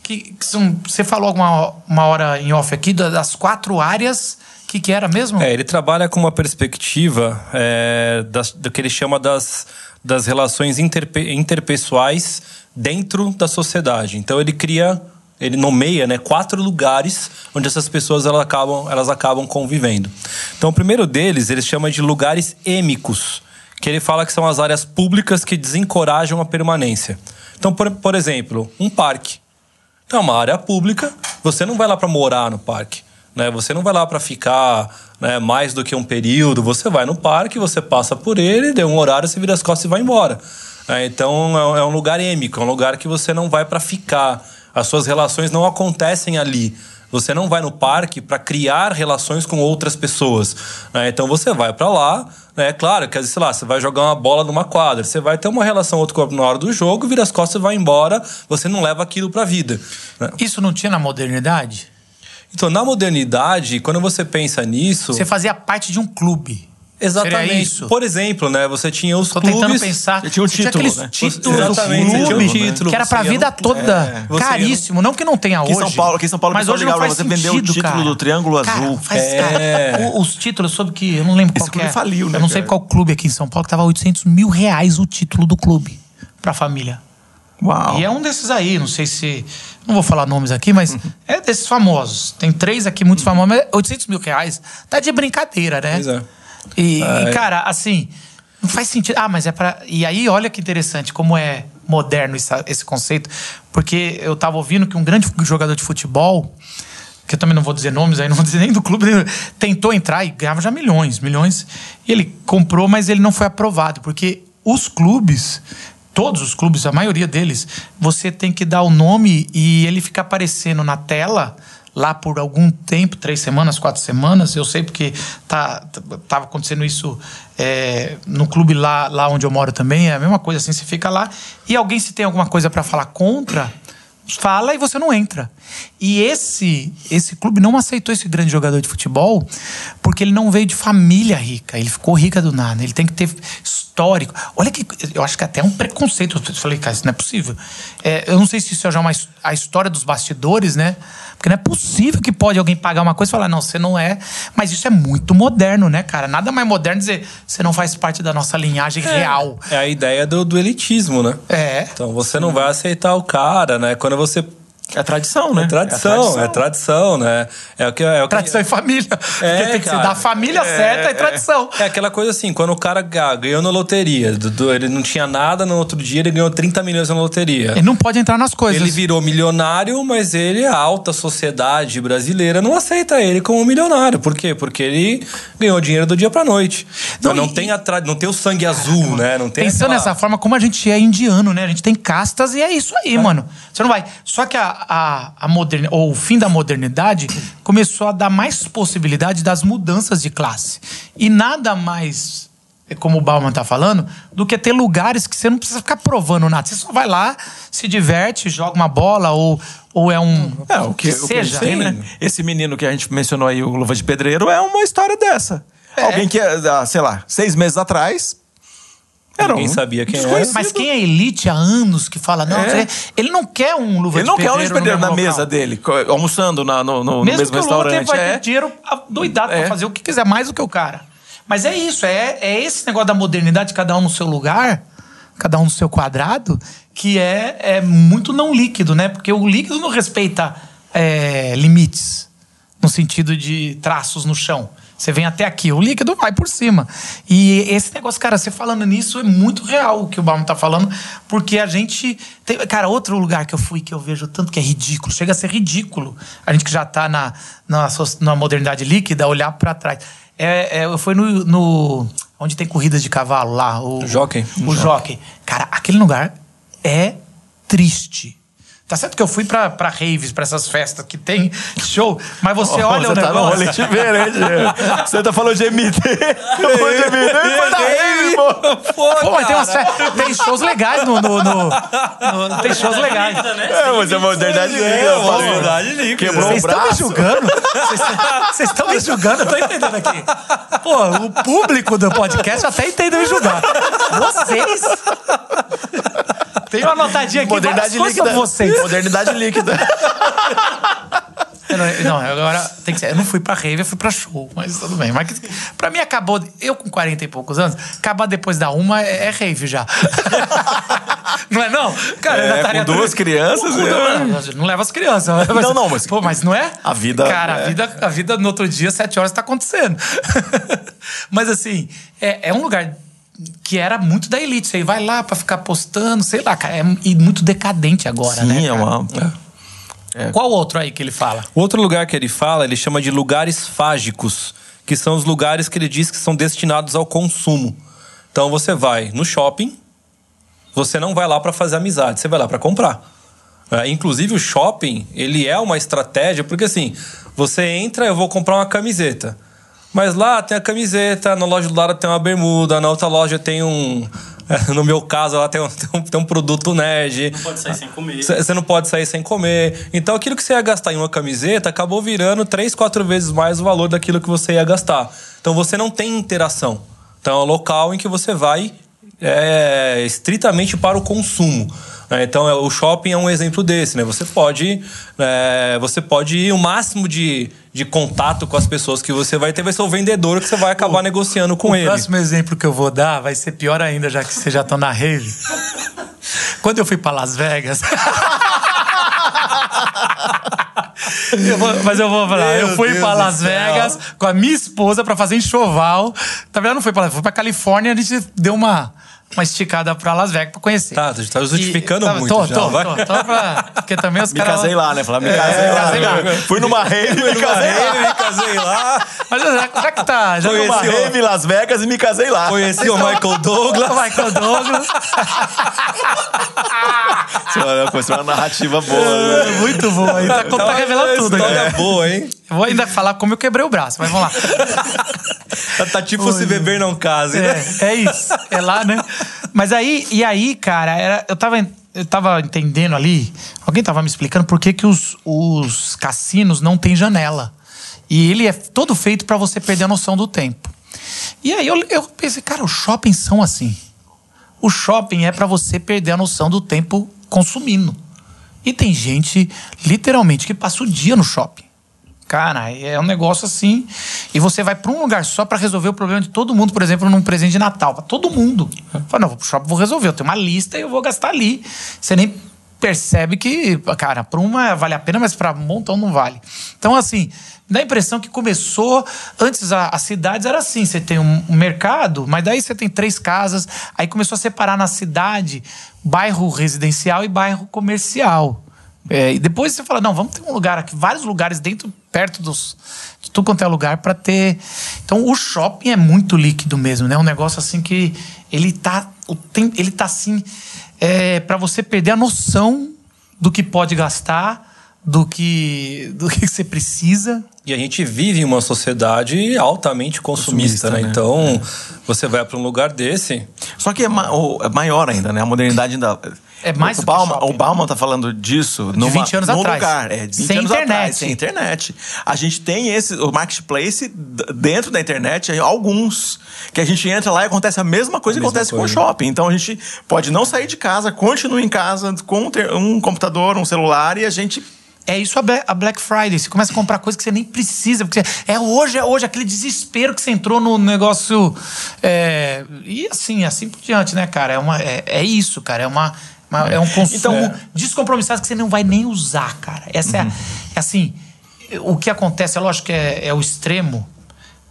que, que são. Você falou alguma uma hora em off aqui da- das quatro áreas. Que, que era mesmo? É, ele trabalha com uma perspectiva é, das- do que ele chama das, das relações interpe- interpessoais dentro da sociedade. Então ele cria, ele nomeia né, quatro lugares onde essas pessoas elas acabam, elas acabam convivendo. Então o primeiro deles ele chama de lugares êmicos, que ele fala que são as áreas públicas que desencorajam a permanência. Então, por, por exemplo, um parque. Então, é uma área pública, você não vai lá para morar no parque. Né? Você não vai lá para ficar né, mais do que um período. Você vai no parque, você passa por ele, deu um horário, você vira as costas e vai embora. É, então, é um- é um lugar êmico, é um lugar que você não vai para ficar. As suas relações não acontecem ali. Você não vai no parque para criar relações com outras pessoas. né? Então você vai para lá, né? Claro que, sei lá, você vai jogar uma bola numa quadra, você vai ter uma relação outro corpo na hora do jogo, vira as costas e vai embora, você não leva aquilo pra vida. né? Isso não tinha na modernidade? Então, na modernidade, quando você pensa nisso. Você fazia parte de um clube. Exatamente. Seria isso? Por exemplo, né? Você tinha os Tô clubes. tentando pensar. Você tinha o Você título, aqueles né? títulos Exatamente, tinha clube, título, que era pra vida toda. É, Caríssimo. Não que não tenha Aqui em hoje. São Paulo- aqui em São Paulo, mas pessoal hoje não faz você vendeu o sentido, título cara. do Triângulo Cara, Azul. faz- É. cara, os títulos sobre que... Eu não lembro qual Esse que clube é. faliu, né, Eu não sei cara? qual clube aqui em São Paulo que tava 800 mil reais o título do clube pra família. Uau. E é um desses aí, não sei se. Não vou falar nomes aqui, mas é desses famosos. Tem três aqui, muitos famosos, mas 800 mil reais tá de brincadeira, né? Pois é. E, e, cara, assim, não faz sentido. Ah, mas é pra. E aí, olha que interessante como é moderno essa- esse conceito, porque eu tava ouvindo que um grande jogador de futebol. Que eu também não vou dizer nomes aí, não vou dizer nem do clube, <laughs> tentou entrar e ganhava já milhões, milhões. E ele comprou, mas ele não foi aprovado, porque os clubes, todos os clubes, a maioria deles, você tem que dar o nome e ele fica aparecendo na tela lá por algum tempo, três semanas, quatro semanas. Eu sei porque tá, tava acontecendo isso é, no clube lá, lá onde eu moro também. É a mesma coisa assim, você fica lá e alguém se tem alguma coisa para falar contra, fala e você não entra. E esse esse clube não aceitou esse grande jogador de futebol porque ele não veio de família rica. Ele ficou rica do nada. Ele tem que ter histórico. Olha que eu acho que até é um preconceito. Eu falei, cara, isso não é possível. É, eu não sei se isso é já uma, a história dos bastidores, né? Porque não é possível que pode alguém pagar uma coisa e falar, não, você não é. Mas isso é muito moderno, né, cara? Nada mais moderno dizer, você não faz parte da nossa linhagem real. É a ideia do, do elitismo, né? É. Então você não vai aceitar o cara, né? Quando você. É tradição, né? É tradição, é tradição, né? É o que. É o que Tradição e família. É, Porque tem que cara. ser da família certa e tradição. É aquela coisa assim, quando o cara ga- ganhou na loteria, do- do- ele não tinha nada, no outro dia ele ganhou 30 milhões na loteria. Ele não pode entrar nas coisas. Ele virou milionário, mas ele, a alta sociedade brasileira, não aceita ele como milionário. Por quê? Porque ele ganhou dinheiro do dia pra noite. Então Não, não, e- tem, a tra- não tem o sangue azul, né? Não tem Pensando aquela- dessa forma, como a gente é indiano, né? A gente tem castas e é isso aí, mano. Você não vai. Só que a, a, a moderni... ou o fim da modernidade começou a dar mais possibilidade das mudanças de classe. E nada mais, como o Bauman tá falando, do que ter lugares que você não precisa ficar provando nada. Você só vai lá, se diverte, joga uma bola ou, ou é um. É, o que, que seja. tem, né? Esse menino que a gente mencionou aí, o Luva de Pedreiro, é uma história dessa. É. Alguém que, ah, sei lá, seis meses atrás. Era Ninguém um sabia quem era. Mas quem é elite há anos que fala, não, É. ele não quer um luva Ele de não quer pedreiro um pedreiro no na mesmo mesa dele, almoçando na- no, no- no Mesmo mesmo que o Lula restaurante. vai é. ter dinheiro doidado É. pra fazer o que quiser, mais do que o cara. Mas é isso, é, é esse negócio da modernidade, cada um no seu lugar, cada um no seu quadrado, que é, é muito não líquido, né? Porque o líquido não respeita é, limites, no sentido de traços no chão. Você vem até aqui, o líquido vai por cima. E esse negócio, cara, você falando nisso é muito real o que o Bauman tá falando, porque a gente. Tem, cara, outro lugar que eu fui que eu vejo tanto que é ridículo, chega a ser ridículo. A gente que já tá na, na, na modernidade líquida, olhar pra trás. É, é, eu fui no, no- Onde tem corridas de cavalo lá. O Jockey. O jockey. Cara, aquele lugar é triste. Tá certo que eu fui pra, pra raves, pra essas festas que tem show, mas você Ó, olha você o tá no negócio. rolê diferente. Você tá falando de MT. <laughs> Falou de MT, foi da rave, pô. Pô, mas tem, umas fe- tem shows legais no, no- no- no- Tem shows legais. É, mas é modernidade líquida. É, eu modernidade líquida. Quebrou Vocês estão me julgando? Vocês- Vocês estão me julgando? Eu tô entendendo aqui. Pô, o público do podcast até entendeu me julgar. Vocês? Tem uma notadinha aqui. Modernidade líquida. Vocês. Modernidade líquida. <laughs> Não, não, agora tem que ser. Eu não fui pra rave, eu fui pra show, mas tudo bem. Mas pra mim acabou. Eu com 40 e poucos anos, acabar depois da uma é, é rave já. <laughs> não é não? Cara, É, com duas crianças, Não, é. não, leva as crianças. Mas- Não, não, mas- Pô, mas não é? A vida- Cara, a é. vida, a vida no outro dia, sete horas, tá acontecendo. <laughs> mas assim, é, é um lugar que era muito da elite. Você vai lá pra ficar postando, sei lá, cara. É e muito decadente agora, né? Sim, é uma. Qual outro aí que ele fala? O outro lugar que ele fala, ele chama de lugares fágicos, que são os lugares que ele diz que são destinados ao consumo. Então você vai no shopping, você não vai lá para fazer amizade, você vai lá para comprar. É, inclusive o shopping, ele é uma estratégia, porque assim, você entra, eu vou comprar uma camiseta. Mas lá tem a camiseta, na loja do lado tem uma bermuda, na outra loja tem um. <laughs> No meu caso, lá tem um, <laughs> tem um, tem um produto nerd. Não pode sair sem comer. Você não pode sair sem comer. Então aquilo que você ia gastar em uma camiseta acabou virando três, quatro vezes mais o valor daquilo que você ia gastar. Então você não tem interação. Então é um local em que você vai é, estritamente para o consumo. Né? Então é, o shopping é um exemplo desse, né? Você pode, é, você pode ir o máximo de, de contato com as pessoas que você vai ter, vai ser o vendedor que você vai acabar negociando com o ele. próximo exemplo que eu vou dar vai ser pior ainda, já que vocês já estão na rave. Quando eu fui pra Las Vegas. Eu vou- mas eu vou falar, eu Meu fui Deus pra do Las. Vegas com a minha esposa pra fazer enxoval. Tá vendo? Não foi pra Vegas, foi pra Califórnia, a gente deu uma, uma esticada pra Las Vegas pra conhecer. Tá, tu tá justificando E- muito Tô, já, tô, vai. tô, tô pra- Porque também os <laughs> Me caras. casei lá, né? Falar, me casei lá. casei lá. Fui numa rave, me casei lá. Me casei lá, Mas já, já que tá. Já Fui numa rave em Las Vegas e me casei lá. conheci o Michael Douglas. o <laughs> Michael Douglas. Foi uma narrativa boa. né? Muito bom. Aí tá, tá revelando tudo. História boa, hein? Eu vou ainda falar como eu quebrei o braço, mas vamos lá. <laughs> Tá, tá tipo se beber não case, né? É, é isso. É lá, né? Mas aí, e aí, cara, era, eu, tava, eu tava entendendo ali, alguém tava me explicando por que, que os, os cassinos não têm janela. E ele é todo feito pra você perder a noção do tempo. E aí eu, eu pensei, cara, os shoppings são assim. O shopping é pra você perder a noção do tempo consumindo. E tem gente, literalmente, que passa o dia no shopping. Cara, é um negócio assim. E você vai pra um lugar só pra resolver o problema de todo mundo, por exemplo, num presente de Natal. Pra todo mundo. Fala, não, vou pro shopping, vou resolver. Eu tenho uma lista e eu vou gastar ali. Você nem percebe que, cara, pra uma vale a pena, mas pra um montão não vale. Então, assim, dá a impressão que começou. Antes, a- as cidades era assim: você tem um mercado, mas daí você tem três casas. Aí começou a separar na cidade bairro residencial e bairro comercial. É, e depois você fala, não, vamos ter um lugar aqui, vários lugares dentro, perto dos. De tudo quanto é lugar para ter. Então o shopping é muito líquido mesmo, né? Um negócio assim que ele tá. O tem, ele tá assim. É, para você perder a noção do que pode gastar, do que, <laughs> do que você precisa. E a gente vive em uma sociedade altamente consumista, Consumista, né? né? Então, você vai para um lugar desse. Só que é, é maior ainda, né? A modernidade ainda. É mais o do que Bauman, shopping, O Bauman tá falando disso numa, 20 anos num atrás. lugar. É, de 20 Sem anos internet. atrás, sem internet. A gente tem esse, o marketplace dentro da internet, alguns. Que a gente entra lá e acontece a mesma coisa A que mesma acontece com o coisa. shopping. Então a gente pode não sair de casa, continua em casa com um computador, um celular e a gente É isso a Black, Friday. Você começa a comprar coisa que você nem precisa. Porque é hoje, é hoje, aquele desespero que você entrou no negócio. é, e assim, assim por diante, né, cara? É, uma, é, é isso, cara. É, uma, uma- é um consumo Então- descompromissado que você não vai nem usar, cara. Essa é, a- é assim. O que acontece, é lógico que é, é o extremo,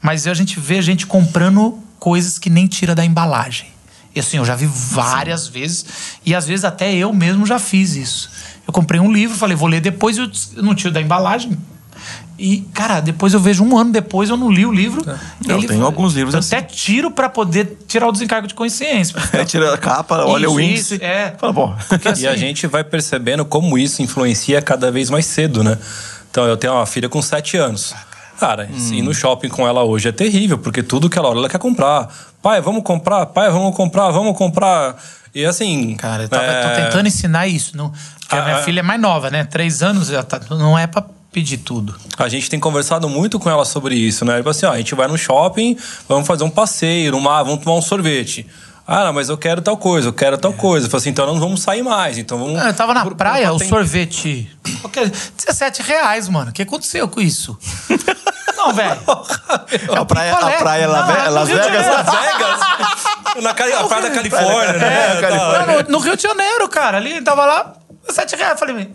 mas a gente vê gente comprando coisas que nem tira da embalagem. E assim, eu já vi várias vezes, e às vezes até eu mesmo já fiz isso. Eu comprei um livro, falei, vou ler depois, eu não tiro da embalagem. E, cara, depois eu vejo um ano depois, eu não li o livro. Eu tenho alguns livros eu assim. até tiro pra poder tirar o desencargo de consciência. é, <laughs> tira a capa, olha o Isso, índice. isso, é. Fala, bom. assim, E a gente vai percebendo como isso influencia cada vez mais cedo, né? Então, eu tenho uma filha com 7 anos. Cara, Hum. ir no shopping com ela hoje é terrível, porque tudo que ela olha, ela quer comprar. Pai, vamos comprar? Pai, vamos comprar? Vamos comprar? E assim. Cara, eu tava, é, tô tentando ensinar isso. Não, porque a minha Ah, filha é mais nova, né? Três anos, já tá, não é pra pedir tudo. A gente tem conversado muito com ela sobre isso, né? Tipo assim, ó, a gente vai no shopping, vamos fazer um passeio, numa, vamos tomar um sorvete. Ah, não, mas eu quero tal coisa, eu quero tal coisa. Eu falei assim, então não vamos sair mais. Então vamos. Ah, Eu tava na por- praia, por- o tem- sorvete. Ok, 17 reais, mano. O que aconteceu com isso? Não, velho. <laughs> A praia, a praia Não, Las, é no Las de Vegas. Las Vegas? <laughs> Na a praia da Califórnia, né? É, Califórnia. Não, no, no Rio de Janeiro, cara. Ali tava lá, 7 reais. Eu falei,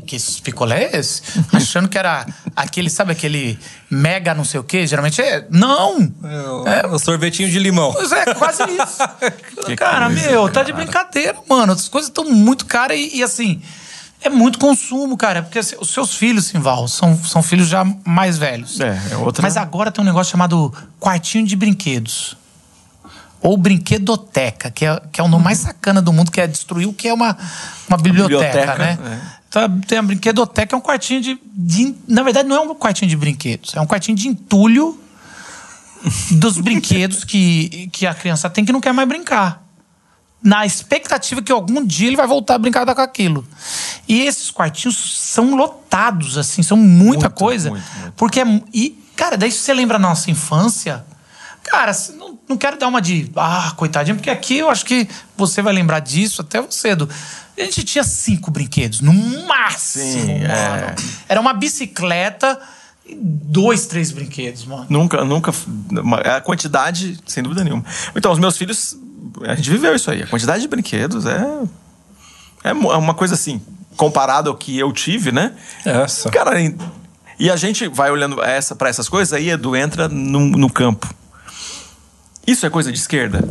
que picolé é esse? <laughs> Achando que era aquele, sabe aquele mega não sei o quê? Geralmente é. Não! É, o sorvetinho de limão. Pois é, quase isso. <laughs> Que cara, coisa, meu, tá de brincadeira, mano. As coisas estão muito caras e, e, assim. É muito consumo, cara. Porque assim, os seus filhos, Simval, são, são filhos já mais velhos. É, é outra- Mas agora tem um negócio chamado quartinho de brinquedos. Ou brinquedoteca, que é, que é o nome mais sacana do mundo, que é destruir o que é uma, uma biblioteca, Biblioteca, né? Tá, tem a brinquedoteca, é um quartinho de, de. Na verdade, não é um quartinho de brinquedos, é um quartinho de entulho dos brinquedos que, que a criança tem que não quer mais brincar. Na expectativa que algum dia ele vai voltar a brincar com aquilo. E esses quartinhos são lotados, assim, são muita Muito, coisa. muito, muito. Porque é. E, cara, daí você lembra da nossa infância. Cara, não, não quero dar uma de. Ah, coitadinho, porque aqui eu acho que você vai lembrar disso até cedo. A gente tinha cinco brinquedos, no máximo, Sim, mano. é. Era uma bicicleta e dois, três brinquedos, mano. Nunca, nunca. A quantidade, sem dúvida nenhuma. Então, os meus filhos. A gente viveu isso aí. A quantidade de brinquedos é. É é uma coisa assim, comparado ao que eu tive, né? Essa. Cara, e- e a gente vai olhando essa, para essas coisas, aí Edu entra no, no campo. Isso é coisa de esquerda?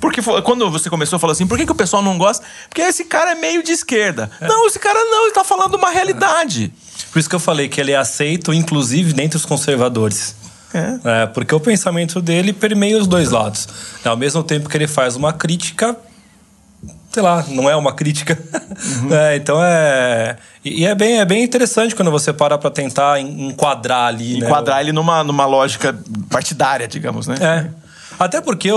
Porque quando você começou, falou assim, por que, que o pessoal não gosta? Porque esse cara é meio de esquerda. Não, esse cara não, ele tá falando uma realidade. Por isso que eu falei que ele é aceito, inclusive, dentre os conservadores. É. É, porque o pensamento dele permeia os dois lados. Ao mesmo tempo que ele faz uma crítica, sei lá, não é uma crítica. <laughs> É, então é. E é bem, é bem interessante quando você para pra tentar en- enquadrar ali. né, Enquadrar ele numa, numa lógica partidária, digamos, né? É. Até porque o,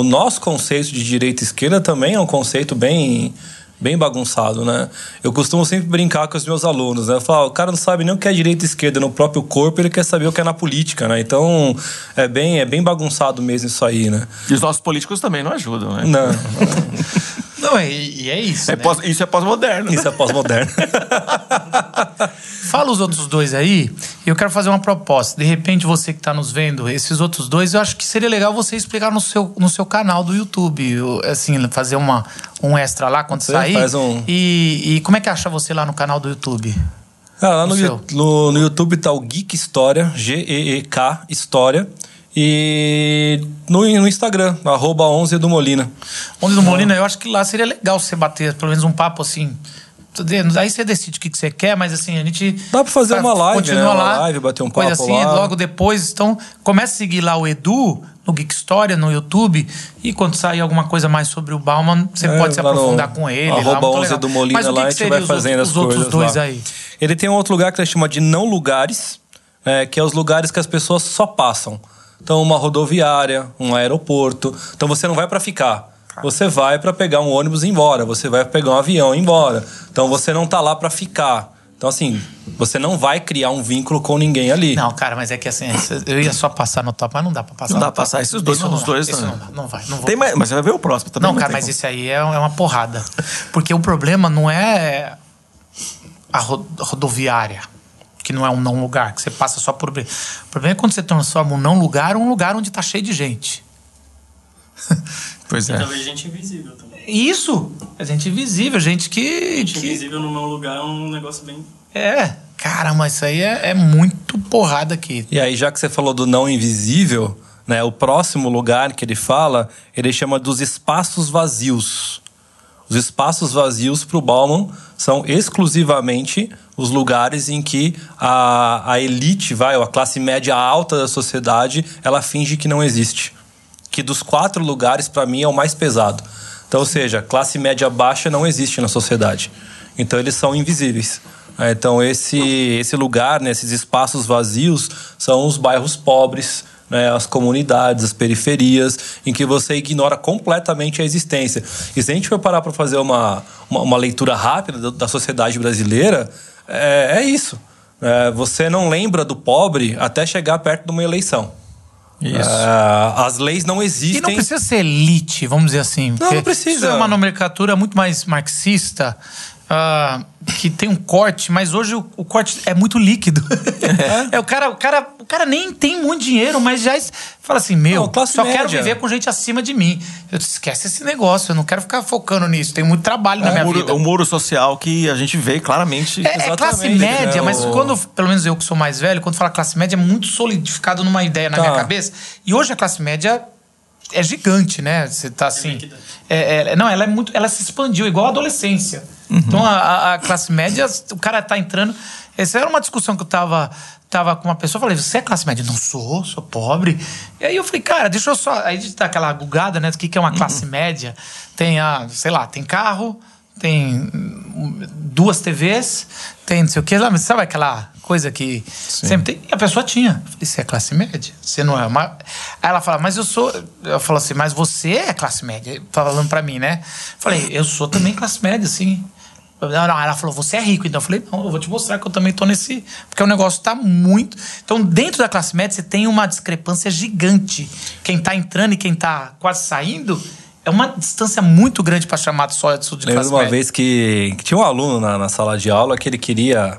o nosso conceito de direita e esquerda também é um conceito bem, bem bagunçado, né? Eu costumo sempre brincar com os meus alunos, né? Eu falo, o cara não sabe nem o que é direita e esquerda no próprio corpo, ele quer saber o que é na política, né? Então, é bem, é bem bagunçado mesmo isso aí, né? E os nossos políticos também não ajudam, né? Não, <laughs> <laughs> Não, e, e é isso. É né? pós- isso é pós-moderno. isso é pós-moderno. <laughs> Fala os outros dois aí, e eu quero fazer uma proposta. De repente, você que está nos vendo, esses outros dois, eu acho que seria legal você explicar no seu, no seu canal do YouTube. eu, Assim, fazer uma, um extra lá quando Você sair. faz um- E, e como é que acha você lá no canal do YouTube? Ah, lá no, O Yu- seu? no, no YouTube tá o Geek História, G-E-E-K História. E no, no Instagram, arroba 11 do Molina. Onde no Molina, eu acho que lá seria legal você bater pelo menos um papo assim. Aí você decide o que você quer, mas assim, a gente. Dá pra fazer uma live, continua né? Uma lá. live, bater um coisa papo assim, lá. logo depois. Então, comece a seguir lá o Edu no Geek História, no YouTube. E quando sair alguma coisa mais sobre o Bauman, você É, pode se lá no aprofundar com ele. lá, Arroba muito 11 legal. do Molina Mas o que lá, que a gente vai os fazendo outros, as os outros coisas dois lá. aí? Ele tem um outro lugar que ele chama de não lugares, é, que é os lugares que as pessoas só passam. Então, uma rodoviária, um aeroporto. Então, você não vai para ficar. Você vai para pegar um ônibus e ir embora. Você vai pegar um avião e ir embora. Então, você não tá lá para ficar. Então, assim, você não vai criar um vínculo com ninguém ali. Não, cara, mas é que assim, eu ia só passar no top, mas não dá pra passar. Não dá pra passar. Esses dois Isso são os não dois, Isso né? não dá, não vai. Não vou. Tem mais, mas você vai ver o próximo também. Não, cara, mas como. esse aí é, é uma porrada. Porque o problema não é a ro- rodoviária, que não é um não lugar, que você passa só por. O problema é quando você transforma um não lugar em um lugar onde tá cheio de gente. <laughs> Pois E é. talvez gente invisível também. Isso! É gente invisível, gente que. Gente que invisível no meu lugar é um negócio bem. é. Caramba, isso aí é, é muito porrada aqui. E aí, já que você falou do não invisível, né, o próximo lugar que ele fala, ele chama dos espaços vazios. Os espaços vazios para o Bauman são exclusivamente os lugares em que a, a elite, vai, ou a classe média alta da sociedade, ela finge que não existe. Que dos quatro lugares, para mim, é o mais pesado. Então, ou seja, classe média baixa não existe na sociedade. Então, eles são invisíveis. Então, esse, esse lugar, né, esses espaços vazios, são os bairros pobres, né, as comunidades, as periferias, em que você ignora completamente a existência. E se a gente for parar para fazer uma, uma, uma leitura rápida da, da sociedade brasileira, é, é isso. É, você não lembra do pobre até chegar perto de uma eleição. Isso. É, as leis não E existem. não precisa ser elite, vamos dizer assim. porque não precisa. Isso é uma nomenclatura muito mais marxista, ah, que tem um corte, mas hoje o, o corte é muito líquido. <laughs> É. o, cara, o, cara, cara nem tem muito dinheiro, mas já es- fala assim: meu, Não, só quero média. viver com gente acima de mim. Eu disse, esquece esse negócio, eu não quero ficar focando nisso. Tem muito trabalho na o, minha muro, vida. o muro social que a gente vê claramente. É, é classe média, né? mas quando, pelo menos eu que sou mais velho, quando fala classe média, é muito solidificado numa ideia na Tá. minha cabeça. E hoje a classe média é gigante, né? Você tá assim. líquida. É, é- não, ela é muito. Ela se expandiu, igual a adolescência. Então a, a- a classe média, o cara tá entrando. Essa era uma discussão que eu tava. Tava com uma pessoa, falei, você é classe média? Não sou, sou pobre. E aí eu falei, cara, deixa eu só. Aí dá aquela gugada, né? Do que, que é uma classe média? Tem a, sei lá, tem carro, tem hum, duas TVs, tem não sei o que lá, mas sabe aquela coisa que sempre tem? E a pessoa tinha. Eu falei, você é classe média? Você não é uma. Aí ela fala, mas eu sou. Eu falo assim, mas você é classe média? Falando pra mim, né? Falei, eu sou também classe média, sim. Ela falou, você é rico. Então eu falei, não, eu vou te mostrar que eu também tô nesse. Porque o negócio tá muito. Então, dentro da classe média, você tem uma discrepância gigante. Quem tá entrando e quem tá quase saindo. É uma distância muito grande para chamar só de Lembro classe de uma média. vez que, que tinha um aluno na, na sala de aula que ele queria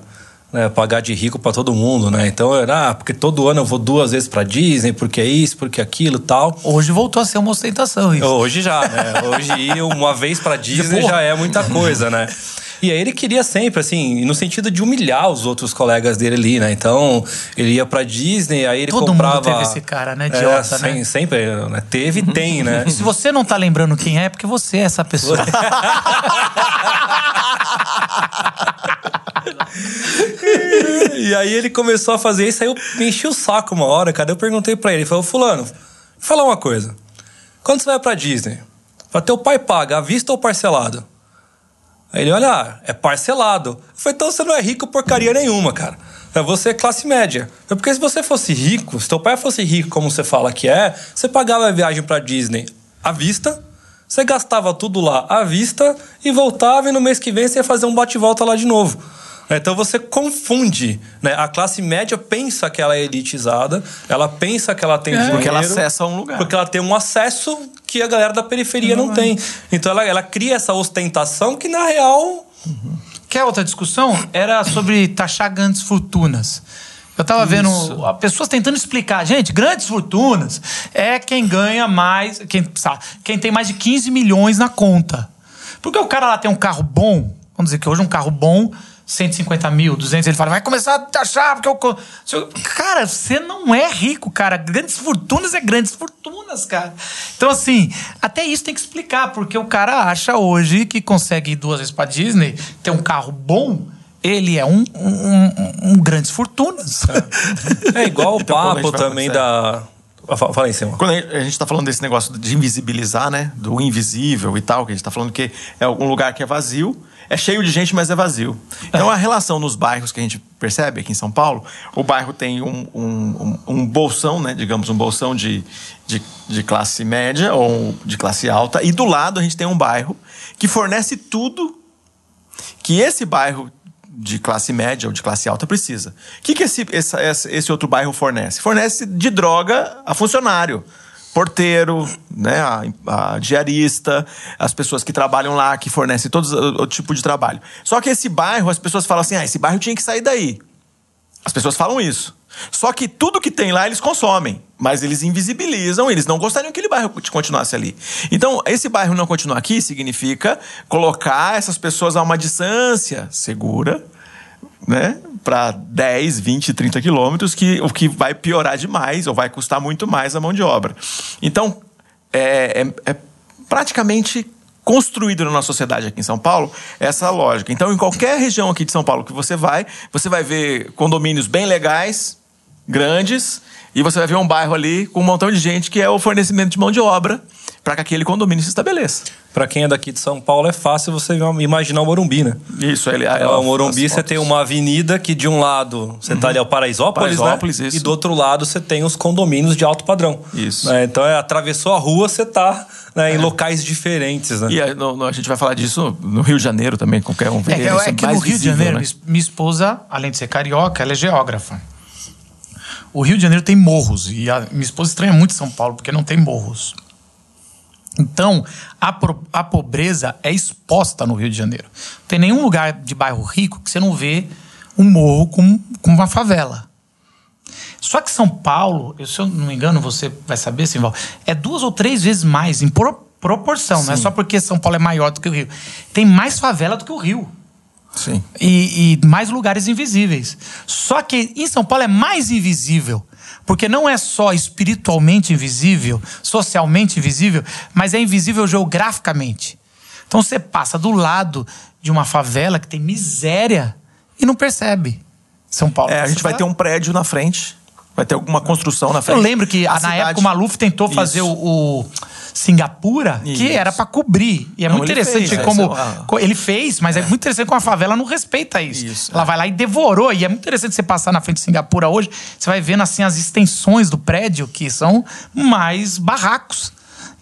né, pagar de rico para todo mundo, né? Então era, ah, porque todo ano eu vou duas vezes para Disney, porque é isso, porque aquilo tal. Hoje voltou a ser uma ostentação isso. Hoje já, né? Hoje ir uma vez pra <laughs> Disney já é muita coisa, né? <laughs> E aí ele queria sempre, assim, no sentido de humilhar os outros colegas dele ali, né? Então, ele ia pra Disney, aí ele Todo comprava... mundo teve esse cara, né? É, Idiota, né? sem- Sempre, né? Teve e tem, né? E se você não tá lembrando quem é, é porque você é essa pessoa. <laughs> e aí ele começou a fazer isso, aí eu me enchi o saco uma hora, cara. Eu perguntei pra ele, ele falou, fulano, fala uma coisa. Quando você vai pra Disney, pra teu pai paga, à vista ou parcelado? Aí ele, olha, é parcelado. Eu falei, então você não é rico porcaria nenhuma, cara. Você é classe média. Eu, Porque se você fosse rico, se teu pai fosse rico, como você fala que é, você pagava a viagem pra Disney à vista, você gastava tudo lá à vista e voltava e no mês que vem você ia fazer um bate-volta lá de novo. Então você confunde, né? A classe média pensa que ela é elitizada, ela pensa que ela tem dinheiro. Porque ela acessa um lugar. Porque ela tem um acesso que a galera da periferia não, tem. Então ela, ela cria essa ostentação que, na real, Quer outra discussão? Era sobre taxar grandes fortunas. Eu tava vendo a pessoas tentando explicar. Gente, grandes fortunas é quem ganha mais. Quem, sabe, quem tem mais de 15 milhões na conta. Porque o cara lá tem um carro bom. Vamos dizer que hoje um carro bom, 150 mil, 200, ele fala, vai começar a taxar, porque eu. Cara, você não é rico, cara. Grandes fortunas é grandes fortunas, cara. Então, assim, até isso tem que explicar, porque o cara acha hoje que consegue ir duas vezes pra Disney, ter um carro bom. Ele é um, um, um, um grandes fortunas. é igual o papo também da. Ah, fa- Fala em cima. Quando a gente- está falando desse negócio de invisibilizar, né? Do invisível e tal, que a gente está falando que é um lugar que é vazio, é cheio de gente, mas é vazio. Então a relação nos bairros que a gente percebe aqui em São Paulo, o bairro tem um, um, um- um bolsão, né? Digamos, um bolsão de, de, de classe média ou de classe alta, e do lado a gente tem um bairro que fornece tudo que esse bairro de classe média ou de classe alta precisa. O que, que esse, essa- esse outro bairro fornece? Fornece de droga a funcionário. Porteiro, né, a, a diarista, as pessoas que trabalham lá, que fornecem todo o, o tipo de trabalho. Só que esse bairro, as pessoas falam assim: ah, esse bairro tinha que sair daí. As pessoas falam isso. Só que tudo que tem lá eles consomem, mas eles invisibilizam, eles não gostariam que aquele bairro continuasse ali. Então, esse bairro não continuar aqui significa colocar essas pessoas a uma distância segura, né? Para 10, 20, 30 quilômetros, que, o que vai piorar demais ou vai custar muito mais a mão de obra. Então, é, é- é praticamente construído na nossa sociedade aqui em São Paulo essa lógica. Então, em qualquer região aqui de São Paulo que você vai, você vai ver condomínios bem legais, grandes, e você vai ver um bairro ali com um montão de gente que é o fornecimento de mão de obra para que aquele condomínio se estabeleça. Pra quem é daqui de São Paulo, é fácil você imaginar o Morumbi, né? Isso, ele É, o Morumbi você tem uma avenida que de um lado você tá ali ao Paraisópolis, Paraisópolis, né? isso. E do outro lado você tem os condomínios de alto padrão. Isso. Né? Então é, atravessou a rua, você tá né, em locais diferentes, né? E a, no- no- a gente vai falar disso no Rio de Janeiro também, qualquer um vê É que, isso é que no Rio de visível, Janeiro, né? minha- minha esposa, além de ser carioca, ela é geógrafa. O Rio de Janeiro tem morros. E a minha esposa estranha muito São Paulo, porque não tem morros. Então, a, pro- a pobreza é exposta no Rio de Janeiro. Não tem nenhum lugar de bairro rico que você não vê um morro com, com uma favela. Só que São Paulo, eu- se eu não me engano, você vai saber, Simval, é duas ou três vezes mais em pro- proporção. Não é só porque São Paulo é maior do que o Rio. Tem mais favela do que o Rio Sim. e, e mais lugares invisíveis. Só que em São Paulo é mais invisível. Porque não é só espiritualmente invisível, socialmente invisível, mas é invisível geograficamente. Então você passa do lado de uma favela que tem miséria e não percebe. São Paulo. É, a gente vai ter um prédio na frente Vai ter alguma construção na frente. Eu lembro que A na cidade- época o Maluf tentou fazer o, Isso. o Singapura, que Isso. era pra cobrir. E é Não, muito interessante fez, como. é Ele fez, mas é. muito interessante como a favela não respeita isso. Isso, Ela é. vai lá e devorou. E é muito interessante você passar na frente de Singapura hoje, você vai vendo assim as extensões do prédio, que são mais barracos.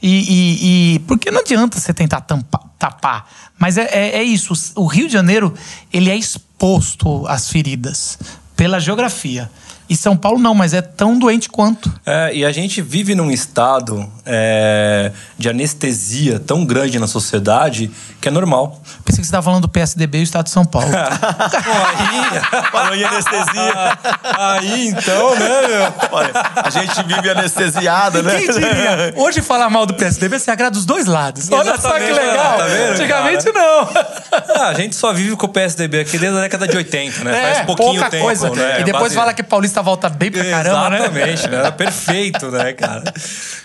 E, e- e- porque não adianta você tentar tampa- tapar. Mas é, é- é isso. O Rio de Janeiro ele é exposto às feridas pela geografia. E São Paulo não, mas é tão doente quanto. É, e a gente vive num estado é, de anestesia tão grande na sociedade que é normal. Pensei que você estava falando do PSDB e o Estado de São Paulo. <laughs> Pô, aí, Falou em anestesia. aí então, né, meu? Olha, a gente vive anestesiada, né? Quem diria? Hoje falar mal do PSDB se agrada dos dois lados. Olha só que legal. tá vendo, Antigamente não. Ah, a gente só vive com o PSDB aqui desde a década de 80, né? Faz pouquinho É, pouca tempo, coisa. né? E depois Base- fala que Paulista volta bem pra caramba, né? Exatamente, né? Era perfeito, né, cara?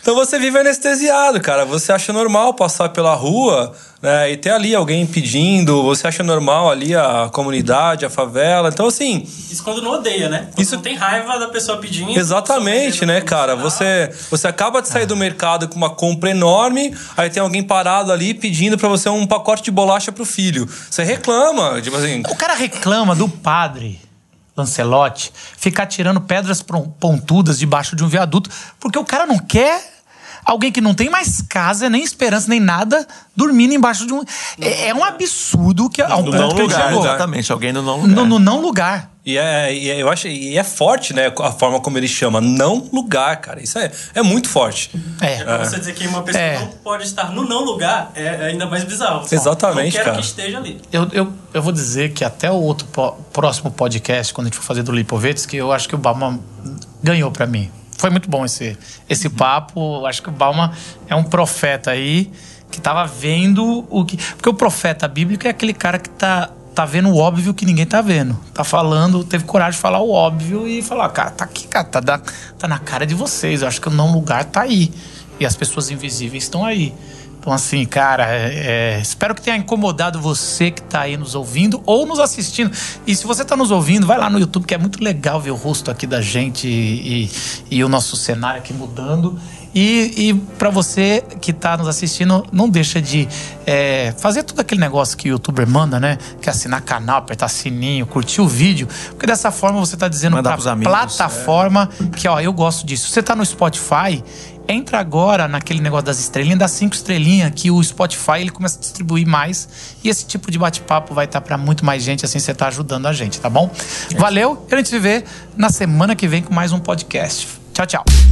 Então você vive anestesiado, cara. Você acha normal passar pela rua né, e ter ali alguém pedindo, você acha normal ali a comunidade, a favela. Então, assim, Isso quando não odeia, né? Quando Isso- não tem raiva da pessoa pedindo. Exatamente, só né, cara? Você, você acaba de sair do mercado com uma compra enorme, aí tem alguém parado ali pedindo pra você um pacote de bolacha pro filho. Você reclama, tipo assim. O cara reclama do padre Lancelotti ficar tirando pedras pontudas debaixo de um viaduto, porque o cara não quer alguém que não tem mais casa, nem esperança, nem nada, dormindo embaixo de um. É, é um absurdo que No ponto não que ele lugar, chegou. exatamente. Alguém no não lugar. No, no não lugar. E é, e é- eu acho, e é forte, né? A forma como ele chama, não lugar, cara. Isso é, é muito forte. É. Pra você dizer que uma pessoa É. não pode estar no não lugar é ainda mais bizarro. Exatamente, não quero cara. que esteja ali. Eu, eu, eu vou dizer que até o outro po- próximo podcast, quando a gente for fazer do Lipovetsky, que eu acho que o Bauman ganhou pra mim. Foi muito bom esse, esse papo. Acho que o Bauman é um profeta aí que tava vendo o que. Porque o profeta bíblico é aquele cara que tá, tá vendo o óbvio que ninguém tá vendo. Tá falando, teve coragem de falar o óbvio e falar, cara, tá aqui, cara, tá, da- tá na cara de vocês. Eu acho que o não lugar tá aí. E as pessoas invisíveis estão aí. Então, assim, cara, é- é, espero que tenha incomodado você que tá aí nos ouvindo ou nos assistindo. E se você tá nos ouvindo, vai lá no YouTube, que é muito legal ver o rosto aqui da gente e, e- e o nosso cenário aqui mudando. E, e para você que tá nos assistindo, não deixa de é, fazer tudo aquele negócio que o youtuber manda, né? Que é assinar canal, apertar sininho, curtir o vídeo. Porque dessa forma você tá dizendo pra pros amigos, plataforma que, ó, eu gosto disso. Você tá no Spotify, entra agora naquele negócio das estrelinhas, das cinco estrelinhas, que o Spotify ele começa a distribuir mais. E esse tipo de bate-papo vai estar pra muito mais gente, assim você tá ajudando a gente, tá bom? Valeu, e a gente se vê na semana que vem com mais um podcast. Tchau, tchau.